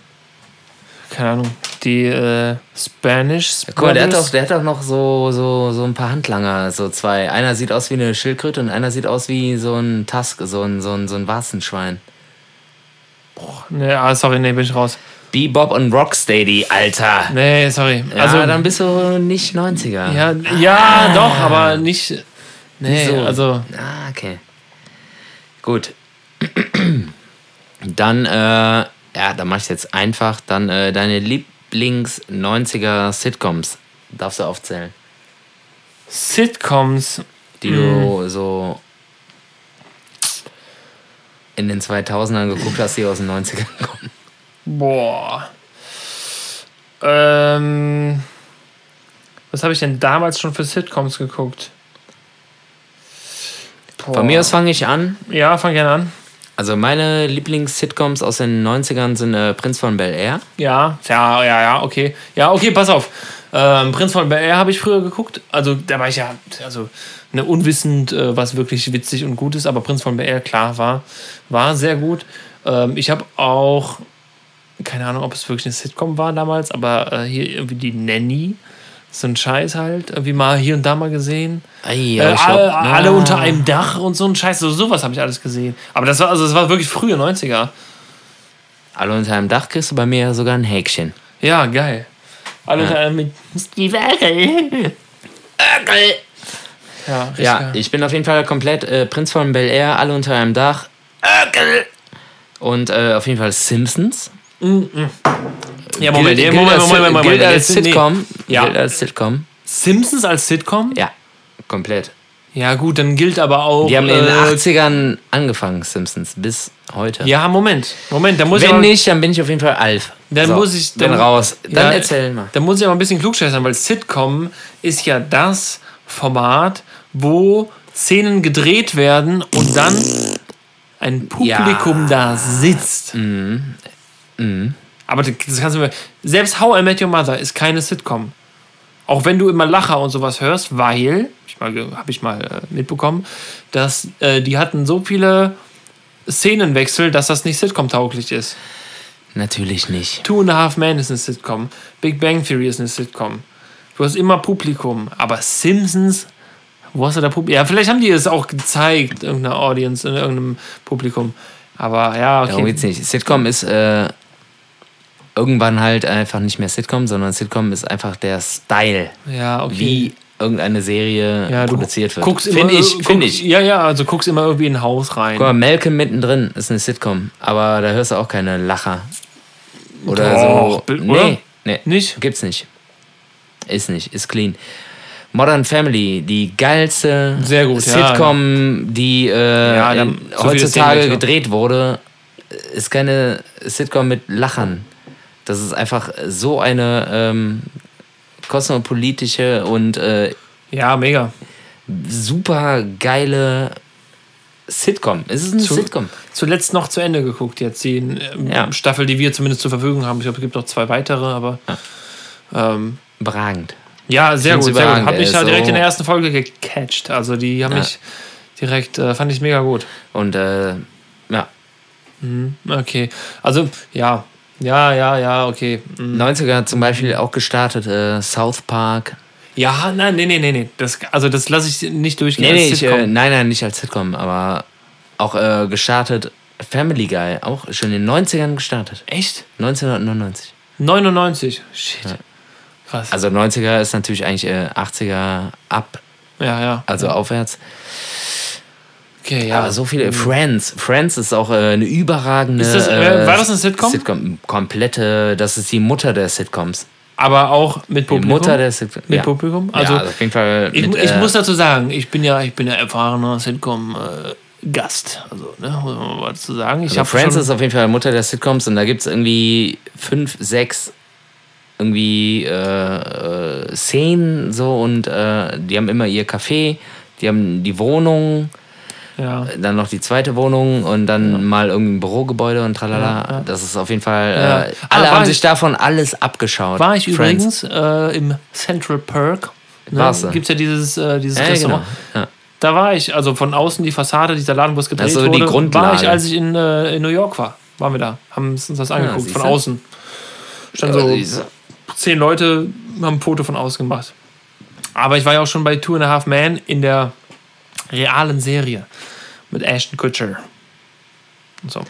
Keine Ahnung. Die äh, Spanish. Guck mal, der hat Brothers. doch, der hat doch noch so, so, so ein paar Handlanger, so zwei. Einer sieht aus wie eine Schildkröte und einer sieht aus wie so ein Tusk, so ein, so ein, so ein Warzenschwein. Nee, ah, sorry, nee, bin ich raus. Bebop und Rocksteady, Alter. Nee, sorry. Ja, also, dann bist du nicht 90er. ja, ja, doch, aber nicht. Nee, So. also. Ah, okay. Gut. Dann, äh, ja, dann mach ich jetzt einfach. Dann äh, deine Lieblings-90er Sitcoms darfst du aufzählen. Sitcoms. Die du so in den 2000ern geguckt hast, die aus den 90ern kommen? Boah. Ähm, was habe ich denn damals schon für Sitcoms geguckt? Boah. Von mir aus fange ich an. Ja, fang gerne an. Also meine Lieblings-Sitcoms aus den 90ern sind äh, Prinz von Bel Air. Ja, ja, ja, ja, okay. Ja, okay, pass auf. Ähm, Prinz von Bel Air habe ich früher geguckt. Also da war ich ja, also ne, unwissend, äh, was wirklich witzig und gut ist. Aber Prinz von Bel Air, klar, war, war sehr gut. Ähm, ich habe auch, keine Ahnung, ob es wirklich eine Sitcom war damals, aber äh, hier irgendwie die Nanny. So ein Scheiß halt, irgendwie mal hier und da mal gesehen. Ei, Äh, glaub, alle, na, alle unter einem Dach und so ein Scheiß, so sowas habe ich alles gesehen. Aber das war also das war wirklich frühe 90er. Alle unter einem Dach kriegst du bei mir sogar ein Häkchen. Ja, geil. Alle unter einem mit Steve Urkel. Urkel. Ja, richtig Ja, ich bin auf jeden Fall komplett äh, Prinz von Bel Air, alle unter einem Dach. Und äh, auf jeden Fall Simpsons. Ja, Moment, gilt, ja, Moment, Moment, Moment, Moment. gilt als. Sitcom. Ja. Gilt als Sitcom. Simpsons als Sitcom? Ja, komplett. Ja, gut, dann gilt aber auch. Die haben in den äh, 80ern angefangen, Simpsons, bis heute. Ja, Moment. Moment, da muss ich Wenn nicht, dann bin ich auf jeden Fall Alf. Dann so, muss ich- Dann dann- raus. Dann Ja, erzähl mal. Da muss ich aber ein bisschen klugscheißern, weil Sitcom ist ja das Format, wo Szenen gedreht werden und dann ein Publikum da sitzt. Mhm. Aber das kannst du. Selbst How I Met Your Mother ist keine Sitcom. Auch wenn du immer Lacher und sowas hörst, weil, habe ich mal äh, mitbekommen, dass äh, die hatten so viele Szenenwechsel, dass das nicht Sitcom-tauglich ist. Natürlich nicht. Two and a Half Men ist eine Sitcom. Big Bang Theory ist eine Sitcom. Du hast immer Publikum. Aber Simpsons, wo hast du da Publikum? Ja, vielleicht haben die es auch gezeigt, irgendeiner Audience, in irgendeinem Publikum. Aber ja, Darum okay. geht's nicht. Sitcom ist äh, irgendwann halt einfach nicht mehr Sitcom, sondern Sitcom ist einfach der Style, Ja, okay. wie irgendeine Serie ja, du produziert wird. Guckst immer, Finde ich, finde ich. Ja, ja, also guckst immer irgendwie in ein Haus rein. Guck mal, Malcolm mittendrin ist eine Sitcom, aber da hörst du auch keine Lacher. Oder Doch, so. oder? Nee, nee, Nicht? gibt's nicht. Ist nicht, ist clean. Modern Family, die geilste Sehr gut, ja, Sitcom, die äh, Ja, da- in, so heutzutage ja. gedreht wurde, ist keine Sitcom mit Lachern. Das ist einfach so eine ähm, kosmopolitische und äh, Ja, mega. super geile Sitcom. Es ist eine Zu- Sitcom. Zuletzt noch zu Ende geguckt, jetzt die ähm, Ja. Staffel, die wir zumindest zur Verfügung haben. Ich glaube, es gibt noch zwei weitere, aber. Ähm, Überragend. Ja, sehr gut, sehr gut. Hat mich ey, da direkt so- in der ersten Folge gecatcht. Also die haben Ja. mich direkt, äh, fand ich mega gut. Und äh, ja, Okay. Also, ja. Ja, ja, ja, okay. Mhm. 90er hat zum Beispiel auch gestartet, äh, South Park. Ja, nein, nee, nee, nee, nee. Das, also das lasse ich nicht durchgehen. Nee, nee, ich, äh, nein, nein, nicht als Sitcom, aber auch äh, gestartet Family Guy, auch schon in den 90ern gestartet. Echt? 1999. 99. Shit. Krass. Also 90er ist natürlich eigentlich äh, 80er ab, ja, ja. also aufwärts. Okay, Ja, aber so viele. Friends. Friends ist auch äh, eine überragende. Das, äh, war das eine Sitcom? Sitcom. Komplette, das ist die Mutter der Sitcoms. Aber auch mit Die Publikum. Mutter der Sitcoms. mit ja. Publikum? Also, Also, ja, auf jeden Fall. ich, mit, ich äh, muss dazu sagen, ich bin ja, ich bin ja erfahrener Sitcom-Gast. also, ne, muss man mal dazu sagen. Ich Also Friends ist auf jeden Fall Mutter der Sitcoms und da gibt es irgendwie fünf, sechs irgendwie äh, äh, Szenen so und äh, die haben immer ihr Café, die haben die Wohnung, ja. dann noch die zweite Wohnung und dann mal irgendein Bürogebäude und tralala. Das ist auf jeden Fall, Ja. äh, Ah, alle war haben ich- sich davon alles abgeschaut. War ich Friends. übrigens äh, im Central Perk. Ne? Gibt es ja dieses, äh, dieses Ja, genau. Restaurant. Ja. Da war ich, also von außen die Fassade, dieser Laden, wo es gedreht ist so die wurde, Grundlage. war ich, als ich in, äh, in New York war. Waren wir da, haben uns das angeguckt, siehste. von außen. Stand Ja, so zehn Leute haben ein Foto von außen gemacht. Aber ich war ja auch schon bei Two and a Half Men in der realen Serie mit Ashton Kutcher. Und so.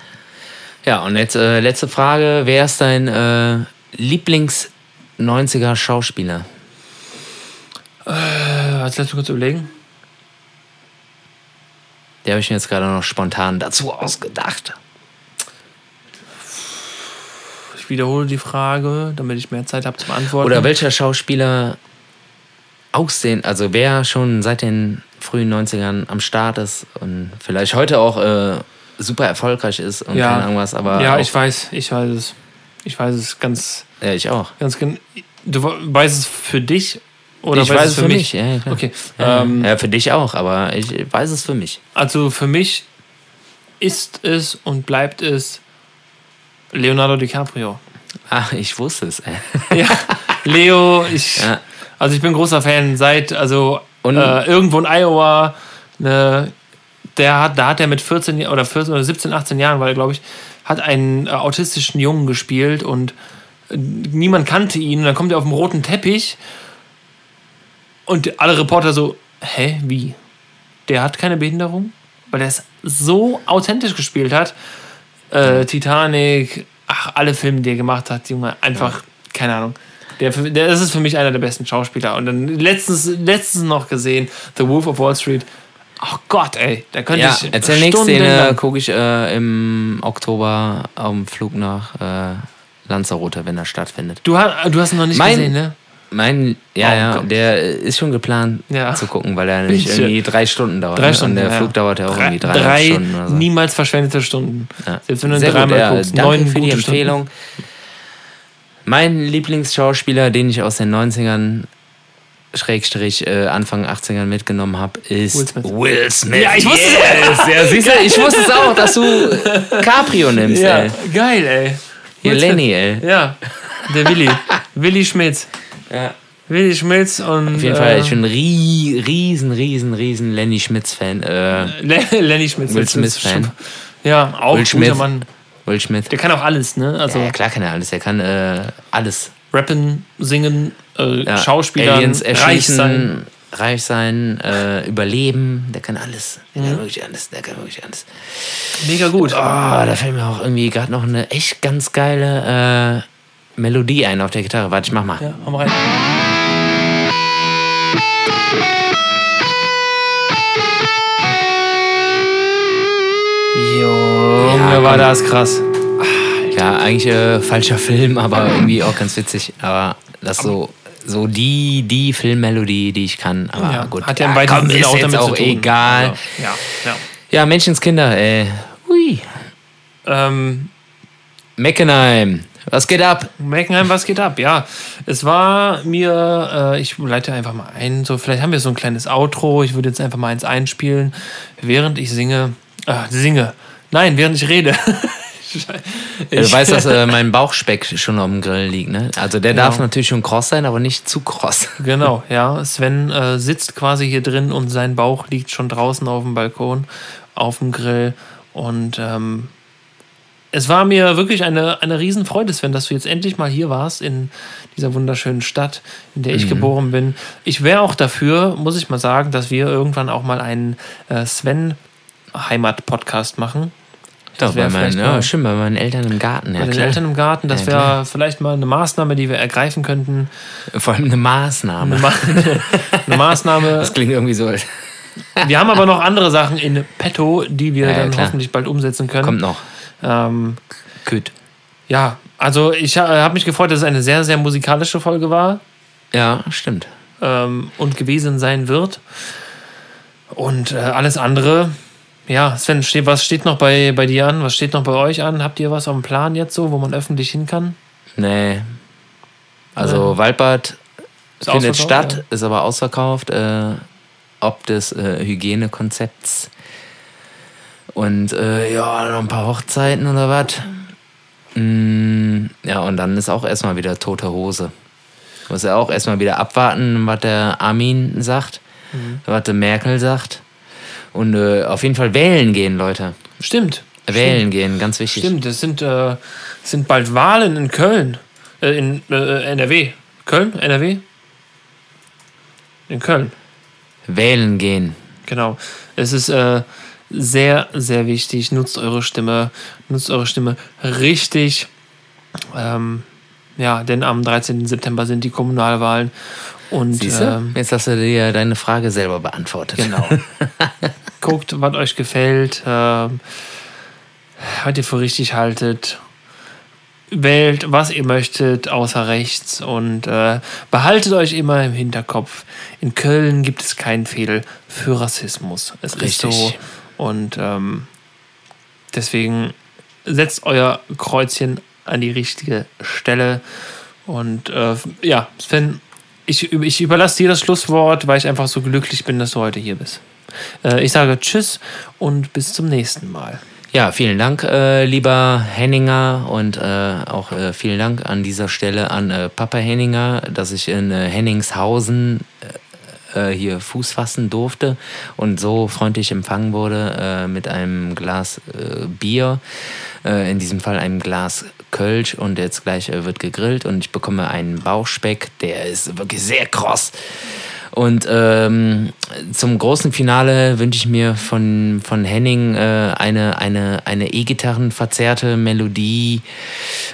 Ja, und jetzt äh, letzte Frage. Wer ist dein äh, Lieblings-90er Schauspieler? Äh, jetzt lass mich kurz überlegen. Der habe ich mir jetzt gerade noch spontan dazu ausgedacht. Ich wiederhole die Frage, damit ich mehr Zeit habe zum Antworten. Oder welcher Schauspieler aussehen, also wer schon seit den frühen 90ern am Start ist und vielleicht heute auch äh, super erfolgreich ist und Ja. keine Ahnung was, aber. ja, ich weiß, ich weiß es. Ich weiß es ganz, Ja, ich auch. ganz. Du weißt es für dich oder ich weiß es für mich. Ja, ja, klar. Okay. Ja, Ähm, ja, für dich auch, aber ich weiß es für mich. Also für mich ist es und bleibt es Leonardo DiCaprio. Ach, ich wusste es. Ja, Leo, ich, Ja. Also ich bin großer Fan seit, also äh, irgendwo in Iowa, ne, der hat, da hat er mit 14 Jahren oder 14 oder 17, 18 Jahren, war er, glaube ich, hat einen äh, autistischen Jungen gespielt und äh, niemand kannte ihn. Und dann kommt er auf dem roten Teppich und alle Reporter so, hä, wie? Der hat keine Behinderung? Weil er es so authentisch gespielt hat. Äh, Titanic, ach, alle Filme, die er gemacht hat, Junge, einfach, keine Ahnung. Der, der, das ist für mich einer der besten Schauspieler. Und dann letztens, letztens noch gesehen, The Wolf of Wall Street. Oh Gott, ey, da könnte Ja, ich erzähl nächste Szene gucke ich äh, im Oktober auf dem Flug nach äh, Lanzarote, wenn er stattfindet. Du, hast, du hast ihn noch nicht Mein- gesehen, ne? Mein, ja, Oh ja, Gott. der ist schon geplant Ja. zu gucken, weil er nämlich irgendwie drei Stunden dauert. Drei ne? Stunden. Und der ja. Flug dauert ja auch drei, irgendwie drei, drei Stunden oder so. niemals verschwendete Stunden. Ja. Selbst wenn du dreimal ja, guckst. danke neun für die Empfehlung. Mein Lieblingsschauspieler, den ich aus den 90ern Schrägstrich äh, Anfang 80ern mitgenommen habe, ist Will Smith. Will Smith. Ja, ich wusste es. ja, siehst du, ich wusste es auch, dass du Caprio nimmst. Ja, ey. geil, ey. Hier. Lenny, ey. Ja, der Willi. Willi Schmitz. Ja. Willi Schmitz und. Auf jeden Fall, ich bin ein rie, riesen, riesen, riesen Lenny Schmitz-Fan. Äh, Le Lenny Schmitz. Will Smith-Fan. Ja, auch Will guter Smith. Mann. Will Smith. Der kann auch alles, ne? Also ja, klar kann er alles. Er kann äh, alles. rappen, singen, äh, Ja, Schauspielern, Aliens reich erschießen, sein. reich sein, äh, überleben. Der kann alles. Der Mhm. kann wirklich alles. Der kann wirklich alles. Mega gut. Oh, da fällt mir auch irgendwie gerade noch eine echt ganz geile äh, Melodie ein auf der Gitarre. Warte, ich mach mal. Ja, hau mal rein. Ja, war das krass. Ja, eigentlich äh, falscher Film, aber irgendwie auch ganz witzig. Aber das so. So die, die Filmmelodie, die ich kann. Aber Ja, gut. Hat ja im komm, Sinne ist auch jetzt damit auch zu tun. egal. Also, ja, ja. Ja, Menschenskinder, ey. Hui. Ähm, Meckenheim. Was geht ab? Meckenheim, was geht ab? Ja, es war mir, äh, ich leite einfach mal ein, so vielleicht haben wir so ein kleines Outro. Ich würde jetzt einfach mal eins einspielen, während ich singe. Äh, singe. Nein, während ich rede. Du weißt, dass äh, mein Bauchspeck schon auf dem Grill liegt, ne? Also der darf Genau. natürlich schon kross sein, aber nicht zu kross. Genau, ja. Sven äh, sitzt quasi hier drin und sein Bauch liegt schon draußen auf dem Balkon, auf dem Grill. Und ähm, es war mir wirklich eine, eine Riesenfreude, Sven, dass du jetzt endlich mal hier warst in dieser wunderschönen Stadt, in der ich geboren bin. Ich wäre auch dafür, muss ich mal sagen, dass wir irgendwann auch mal einen äh, Sven-Heimat-Podcast machen. Das wär bei meinen, vielleicht ja, mal- stimmt, bei meinen Eltern im Garten. Ja, Bei den klar. Eltern im Garten, das wäre vielleicht mal eine Maßnahme, die wir ergreifen könnten. Vor allem eine Maßnahme. Eine, Ma eine Maßnahme. Das klingt irgendwie so. Wir haben aber noch andere Sachen in petto, die wir dann klar. hoffentlich bald umsetzen können. Kommt noch. Ähm, Gut. ja, also ich ha habe mich gefreut, dass es eine sehr, sehr musikalische Folge war Ja, stimmt. ähm, und gewesen sein wird. Und äh, alles andere, ja, Sven, was steht noch bei, bei dir an? Was steht noch bei euch an? Habt ihr was auf dem Plan jetzt so, wo man öffentlich hin kann? Nee. Also Waldbad Ist findet statt, ist aber ausverkauft. Äh, ob des äh, Hygienekonzepts. Und äh, ja, noch ein paar Hochzeiten oder was. Mm, ja, und dann ist auch erstmal wieder tote Hose. Muss ja auch erstmal wieder abwarten, was der Armin sagt, was der Merkel sagt. Und äh, auf jeden Fall wählen gehen, Leute. Stimmt. Wählen gehen, ganz wichtig. Stimmt, es sind, äh, sind bald Wahlen in Köln. Äh, in äh, NRW. Köln? NRW? In Köln. Wählen gehen. Genau. Es ist äh, sehr, sehr wichtig. Nutzt eure Stimme. Nutzt eure Stimme richtig. Ähm, ja, denn am 13. September sind die Kommunalwahlen. Und ähm, Jetzt hast du dir deine Frage selber beantwortet. genau. Guckt, was euch gefällt. Ähm, was ihr für richtig haltet. Wählt, was ihr möchtet, außer rechts. Und äh, behaltet euch immer im Hinterkopf. In Köln gibt es keinen Fehl für Rassismus. Es Richtig. ist so. Und ähm, deswegen setzt euer Kreuzchen an die richtige Stelle. Und äh, ja, Sven, ich, ich überlasse dir das Schlusswort, weil ich einfach so glücklich bin, dass du heute hier bist. Äh, ich sage Tschüss und bis zum nächsten Mal. Ja, vielen Dank, äh, lieber Henninger und äh, auch äh, vielen Dank an dieser Stelle an äh, Papa Henninger, dass ich in äh, Henningshausen hier Fuß fassen durfte und so freundlich empfangen wurde mit einem Glas Bier, in diesem Fall einem Glas Kölsch und jetzt gleich wird gegrillt und ich bekomme einen Bauchspeck, der ist wirklich sehr kross. Und ähm, zum großen Finale wünsche ich mir von, von Henning äh, eine, eine, eine E-Gitarren verzerrte Melodie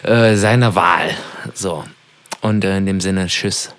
äh, seiner Wahl. So. Und äh, in dem Sinne, tschüss.